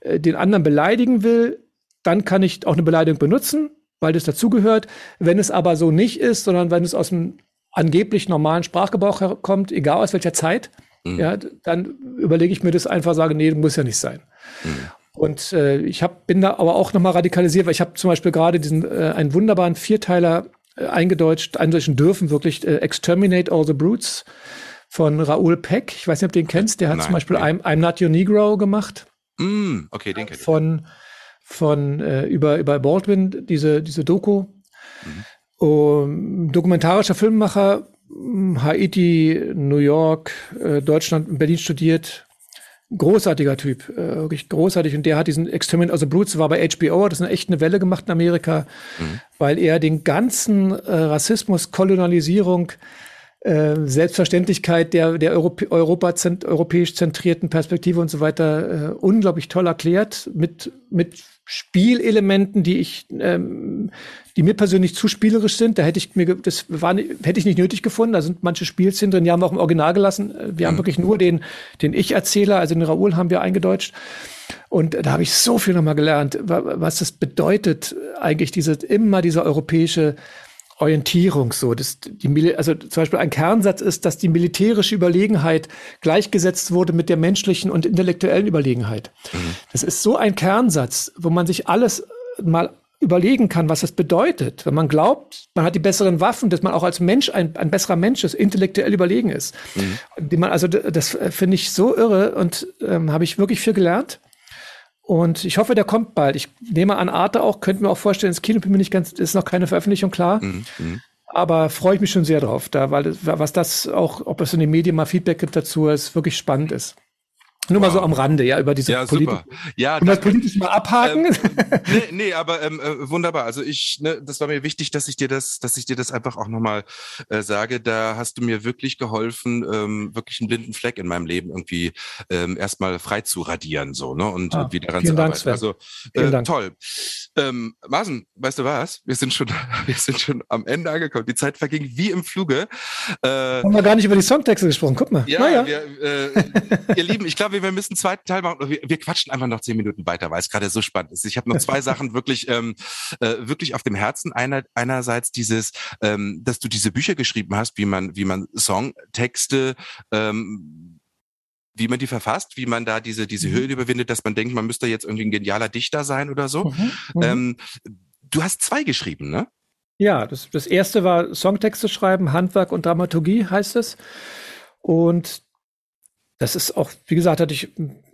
äh, den anderen beleidigen will, dann kann ich auch eine Beleidigung benutzen, weil das dazugehört. Wenn es aber so nicht ist, sondern wenn es aus einem angeblich normalen Sprachgebrauch kommt, egal aus welcher Zeit, mhm. ja, dann überlege ich mir das einfach, sage, nee, muss ja nicht sein. Mhm. Und äh, ich hab, bin da aber auch nochmal radikalisiert, weil ich habe zum Beispiel gerade diesen äh, einen wunderbaren Vierteiler äh, eingedeutscht, eindeutschen dürfen, wirklich äh, Exterminate All the Brutes von Raoul Peck. Ich weiß nicht, ob du den kennst. Der hat Nein, zum Beispiel I'm, I'm Not Your Negro gemacht. Mm, okay, den kenn ich. Von, von äh, über, über Baldwin, diese, diese Doku. Mhm. Um, dokumentarischer Filmemacher, Haiti, New York, äh, Deutschland, Berlin studiert, großartiger Typ, äh, wirklich großartig. Und der hat diesen Experiment, also Brutes war bei HBO, das ist eine echt eine Welle gemacht in Amerika, mhm. weil er den ganzen äh, Rassismus, Kolonialisierung, äh, Selbstverständlichkeit der, der Europä Europa zent europäisch zentrierten Perspektive und so weiter äh, unglaublich toll erklärt mit, mit Spielelementen, die ich, ähm, die mir persönlich zu spielerisch sind. Da hätte ich mir, das war, hätte ich nicht nötig gefunden. Da sind manche Spielszenen drin, die haben wir auch im Original gelassen. Wir mhm. haben wirklich nur den, den Ich-Erzähler, also den Raoul haben wir eingedeutscht. Und da habe ich so viel nochmal gelernt, was das bedeutet, eigentlich diese, immer dieser europäische Orientierung so. Das, die, also zum Beispiel ein Kernsatz ist, dass die militärische Überlegenheit gleichgesetzt wurde mit der menschlichen und intellektuellen Überlegenheit. Mhm. Das ist so ein Kernsatz, wo man sich alles mal überlegen kann, was das bedeutet, wenn man glaubt, man hat die besseren Waffen, dass man auch als Mensch ein, ein besserer Mensch ist, intellektuell überlegen ist. Mhm. Die man, also das finde ich so irre und ähm, habe ich wirklich viel gelernt. Und ich hoffe, der kommt bald. Ich nehme an, Arte auch, könnte mir auch vorstellen, ins Kino bin mir nicht ganz, ist noch keine Veröffentlichung klar. Mhm. mhm. Aber freue ich mich schon sehr drauf, da, weil was das auch, ob es in den Medien mal Feedback gibt dazu, es wirklich spannend ist. Nur wow. mal so am Rande, ja, über diese ja, super. Ja, um das politisch mal abhaken. Ähm, [laughs] nee, nee, aber ähm, äh, wunderbar. Also ich, ne, das war mir wichtig, dass ich dir das, dass ich dir das einfach auch nochmal äh, sage. Da hast du mir wirklich geholfen, ähm, wirklich einen blinden Fleck in meinem Leben irgendwie ähm, erstmal frei zu radieren, so, ne? Und ah, wieder daran zu Dank, arbeiten. Also äh, toll. Ähm, Marsen, weißt du was? Wir sind schon, [laughs] wir sind schon am Ende angekommen. Die Zeit verging wie im Fluge. Äh, Haben wir gar nicht über die Songtexte gesprochen. Guck mal. Ja, naja. wir, äh, ihr Lieben, ich glaube, wir müssen einen zweiten Teil machen. Wir, wir quatschen einfach noch zehn Minuten weiter, weil es gerade so spannend ist. Ich habe noch zwei [laughs] Sachen wirklich, ähm, äh, wirklich auf dem Herzen. Einer, einerseits dieses, ähm, dass du diese Bücher geschrieben hast, wie man, wie man Songtexte ähm, wie man die verfasst, wie man da diese, diese mhm. Höhen überwindet, dass man denkt, man müsste jetzt irgendwie ein genialer Dichter sein oder so. Mhm. Mhm. Ähm, du hast zwei geschrieben, ne? Ja, das, das erste war Songtexte schreiben, Handwerk und Dramaturgie heißt es. Und das ist auch, wie gesagt, hatte ich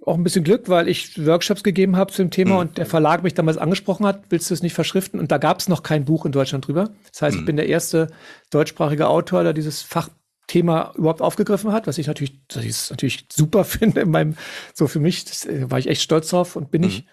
auch ein bisschen Glück, weil ich Workshops gegeben habe zu dem Thema mhm. und der Verlag mich damals angesprochen hat, willst du es nicht verschriften? Und da gab es noch kein Buch in Deutschland drüber. Das heißt, mhm. ich bin der erste deutschsprachige Autor, der dieses Fachthema überhaupt aufgegriffen hat, was ich natürlich, das ich natürlich super [laughs] finde in meinem, so für mich, das, äh, war ich echt stolz drauf und bin mhm. ich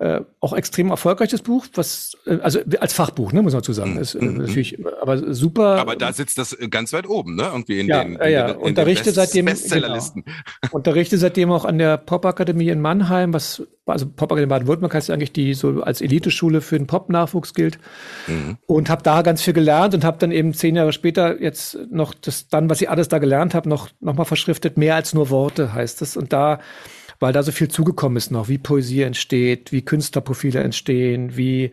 äh, auch extrem erfolgreiches Buch, was äh, also als Fachbuch, ne, muss man dazu sagen, ist äh, mhm. natürlich, aber super. Aber da sitzt das ganz weit oben, ne? Irgendwie in ja, den, in ja, den, in unterrichte den Best seitdem Bestsellerlisten. Genau. unterrichte seitdem auch an der Popakademie in Mannheim, was also Popakademie Baden-Württemberg heißt eigentlich die so als Eliteschule für den Pop-Nachwuchs gilt mhm. und habe da ganz viel gelernt und habe dann eben zehn Jahre später jetzt noch das dann, was ich alles da gelernt habe, noch noch mal verschriftet. Mehr als nur Worte heißt es und da weil da so viel zugekommen ist noch, wie Poesie entsteht, wie Künstlerprofile entstehen, wie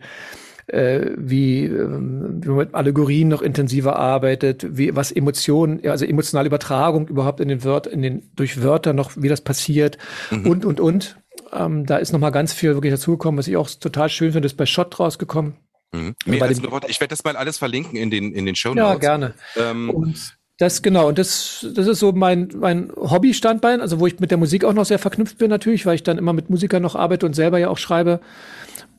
äh, wie, äh, wie man mit Allegorien noch intensiver arbeitet, wie was Emotionen, also emotionale Übertragung überhaupt in den Wörtern, in den durch Wörter noch, wie das passiert mhm. und und und. Ähm, da ist noch mal ganz viel wirklich dazugekommen, was ich auch total schön finde, ist bei Shot rausgekommen. Mhm. ich werde das mal alles verlinken in den in den Show Notes. Ja, gerne. Ähm, und das genau, und das, das ist so mein, mein Hobby-Standbein, also wo ich mit der Musik auch noch sehr verknüpft bin natürlich, weil ich dann immer mit Musikern noch arbeite und selber ja auch schreibe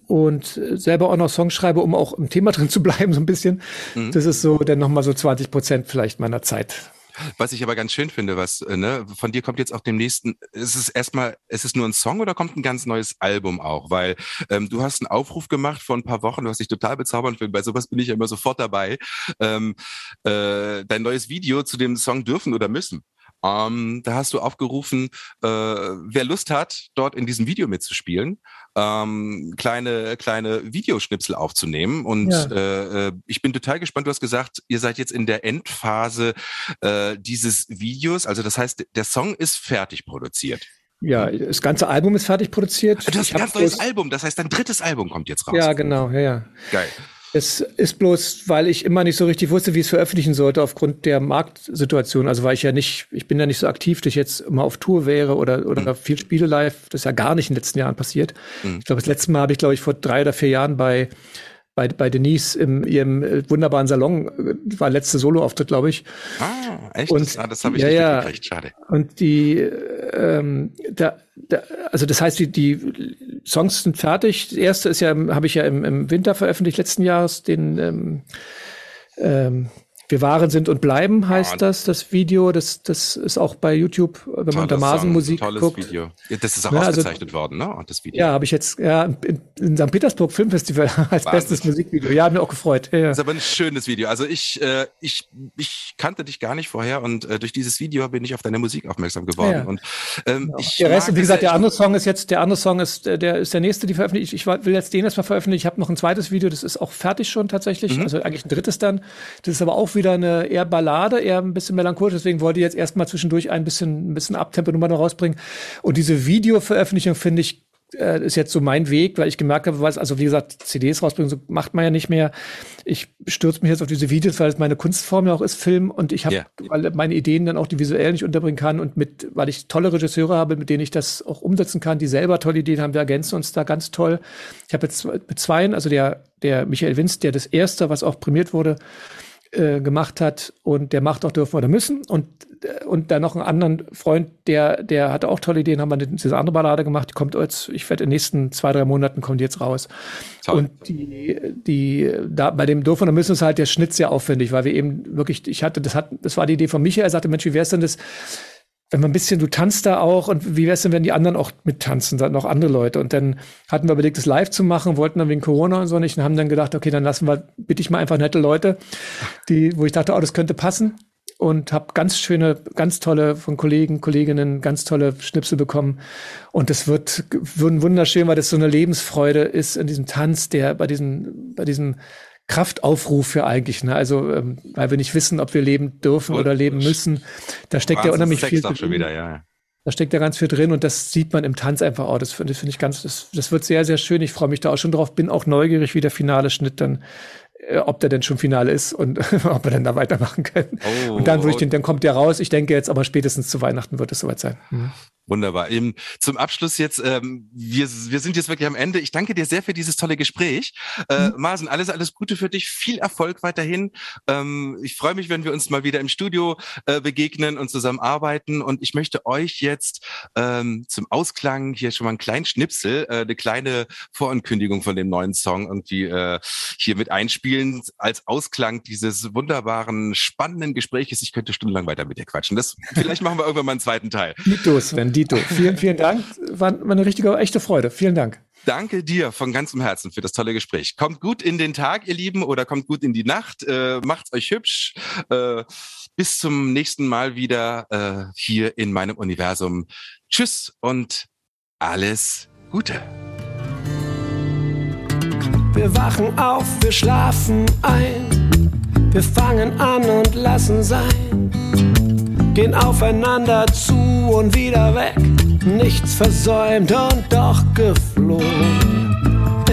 und selber auch noch Songs schreibe, um auch im Thema [laughs] drin zu bleiben, so ein bisschen. Mhm. Das ist so dann nochmal so 20 Prozent vielleicht meiner Zeit. Was ich aber ganz schön finde, was, äh, ne, von dir kommt jetzt auch dem nächsten, ist es erstmal, ist es nur ein Song oder kommt ein ganz neues Album auch? Weil ähm, du hast einen Aufruf gemacht vor ein paar Wochen, was ich total bezaubernd finde, bei sowas bin ich ja immer sofort dabei. Ähm, äh, dein neues Video zu dem Song dürfen oder müssen. Ähm, da hast du aufgerufen, äh, wer Lust hat, dort in diesem Video mitzuspielen, ähm, kleine kleine Videoschnipsel aufzunehmen. Und ja. äh, äh ich bin total gespannt. Du hast gesagt, ihr seid jetzt in der Endphase äh, dieses Videos. Also das heißt, der Song ist fertig produziert. Ja, das ganze Album ist fertig produziert. Du hast ein ganz neues Album. Das heißt, dein drittes Album kommt jetzt raus. Ja, genau. Ja, ja. Geil. Es ist bloß, weil ich immer nicht so richtig wusste, wie ich es veröffentlichen sollte aufgrund der Marktsituation. Also weil ich ja nicht, ich bin ja nicht so aktiv, dass ich jetzt immer auf Tour wäre oder, oder mhm. viel spiele live. Das ist ja gar nicht in den letzten Jahren passiert. Mhm. Ich glaube, das letzte Mal habe ich, glaube ich, vor drei oder vier Jahren bei bei, bei Denise in ihrem äh, wunderbaren Salon, äh, war letzte Soloauftritt, glaube ich. Ah, echt? Und, das, ah, das habe ich ja, nicht mitgekriegt, schade. Und die, ähm, da, da, also das heißt, die, die Songs sind fertig. Das erste ist ja, habe ich ja im, im Winter veröffentlicht letzten Jahres, den ähm, ähm, wir waren, sind und bleiben heißt ja, das, das Video. Das, das ist auch bei YouTube, wenn man unter Masenmusik tolles guckt. Video. Ja, das ist auch ja, also ausgezeichnet also, worden, ne? Das Video. Ja, habe ich jetzt ja, in, in St. Petersburg Filmfestival [laughs] als Wahnsinn. bestes Musikvideo. Ja, hat mir auch gefreut. Ja, Das ist aber ein schönes Video. Also ich, äh, ich, ich kannte dich gar nicht vorher und äh, durch dieses Video bin ich auf deine Musik aufmerksam geworden. Und ähm, genau. ich der Rest, wie gesagt, der andere Song ist jetzt, der andere Song ist, der ist der nächste, die veröffentlicht. Ich, ich will jetzt den erstmal veröffentlichen. Ich habe noch ein zweites Video, das ist auch fertig schon tatsächlich. Mhm. Also eigentlich ein drittes dann. Das ist aber auch wieder eine eher Ballade, eher ein bisschen melancholisch, deswegen wollte ich jetzt erstmal zwischendurch ein bisschen, ein bisschen Abtempo-Nummer noch rausbringen. Und diese Videoveröffentlichung finde ich äh, ist jetzt so mein Weg, weil ich gemerkt habe, was, also wie gesagt, CDs rausbringen, so macht man ja nicht mehr. Ich stürze mich jetzt auf diese Videos, weil es meine Kunstform ja auch ist, Film, und ich habe, yeah. weil meine Ideen dann auch die visuell nicht unterbringen kann und mit, weil ich tolle Regisseure habe, mit denen ich das auch umsetzen kann, die selber tolle Ideen haben, wir ergänzen uns da ganz toll. Ich habe jetzt mit zweien, also der, der Michael Winz, der das erste, was auch prämiert wurde, äh, gemacht hat und der macht auch dürfen oder müssen und äh, und dann noch einen anderen Freund, der der hatte auch tolle Ideen, haben wir diese andere Ballade gemacht, die kommt jetzt, ich werde in den nächsten zwei drei Monaten kommt die jetzt raus. Toll. Und die die da bei dem dürfen oder müssen ist halt der Schnitt sehr aufwendig, weil wir eben wirklich, ich hatte das hat das war die Idee von Michael, er sagte Mensch, wie wäre es denn das wenn man ein bisschen, du tanzt da auch und wie wär's denn, wenn die anderen auch mittanzen, dann noch andere Leute. Und dann hatten wir überlegt, das live zu machen, wollten dann wegen Corona und so nicht und haben dann gedacht, okay, dann lassen wir, bitte ich mal einfach nette Leute, die, wo ich dachte, oh, das könnte passen. Und habe ganz schöne, ganz tolle von Kollegen, Kolleginnen, ganz tolle Schnipsel bekommen. Und es wird, wird wunderschön, weil das so eine Lebensfreude ist in diesem Tanz, der bei diesem, bei diesem Kraftaufruf für eigentlich. Ne? Also, ähm, weil wir nicht wissen, ob wir leben dürfen oder leben müssen. Da steckt ja unheimlich viel. Schon wieder, ja. Da steckt ja ganz viel drin und das sieht man im Tanz einfach auch. Das finde find ich ganz, das, das wird sehr, sehr schön. Ich freue mich da auch schon drauf. Bin auch neugierig, wie der finale Schnitt dann äh, ob der denn schon Finale ist und [laughs] ob wir dann da weitermachen können. Oh, und dann würde ich den, dann kommt der raus. Ich denke jetzt aber spätestens zu Weihnachten wird es soweit sein. Mhm. Wunderbar. Eben zum Abschluss jetzt, ähm, wir, wir sind jetzt wirklich am Ende. Ich danke dir sehr für dieses tolle Gespräch. Äh, mhm. Marsen, alles, alles Gute für dich. Viel Erfolg weiterhin. Ähm, ich freue mich, wenn wir uns mal wieder im Studio äh, begegnen und zusammen arbeiten. Und ich möchte euch jetzt ähm, zum Ausklang hier schon mal einen kleinen Schnipsel, äh, eine kleine Vorankündigung von dem neuen Song irgendwie äh, hier mit einspielen als Ausklang dieses wunderbaren, spannenden Gespräches. Ich könnte stundenlang weiter mit dir quatschen. Das, vielleicht machen wir irgendwann mal einen zweiten Teil. Mitos, wenn die Dito. Vielen, vielen Dank. War, war eine richtige, echte Freude. Vielen Dank. Danke dir von ganzem Herzen für das tolle Gespräch. Kommt gut in den Tag, ihr Lieben, oder kommt gut in die Nacht. Äh, macht's euch hübsch. Äh, bis zum nächsten Mal wieder äh, hier in meinem Universum. Tschüss und alles Gute. Wir wachen auf, wir schlafen ein. Wir fangen an und lassen sein gehen aufeinander zu und wieder weg. Nichts versäumt und doch geflohen.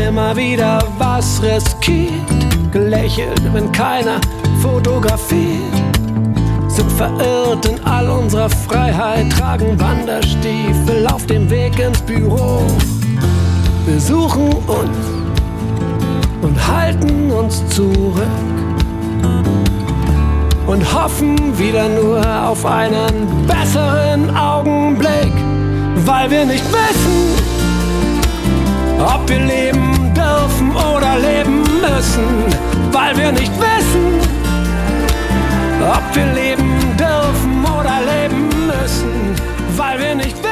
Immer wieder was riskiert, gelächelt, wenn keiner fotografiert. Sind verirrt in all unserer Freiheit, tragen Wanderstiefel auf dem Weg ins Büro. Wir suchen uns und halten uns zurück und hoffen wieder nur auf einen besseren Augenblick, weil wir nicht wissen, ob wir leben dürfen oder leben müssen, weil wir nicht wissen, ob wir leben dürfen oder leben müssen, weil wir nicht wissen,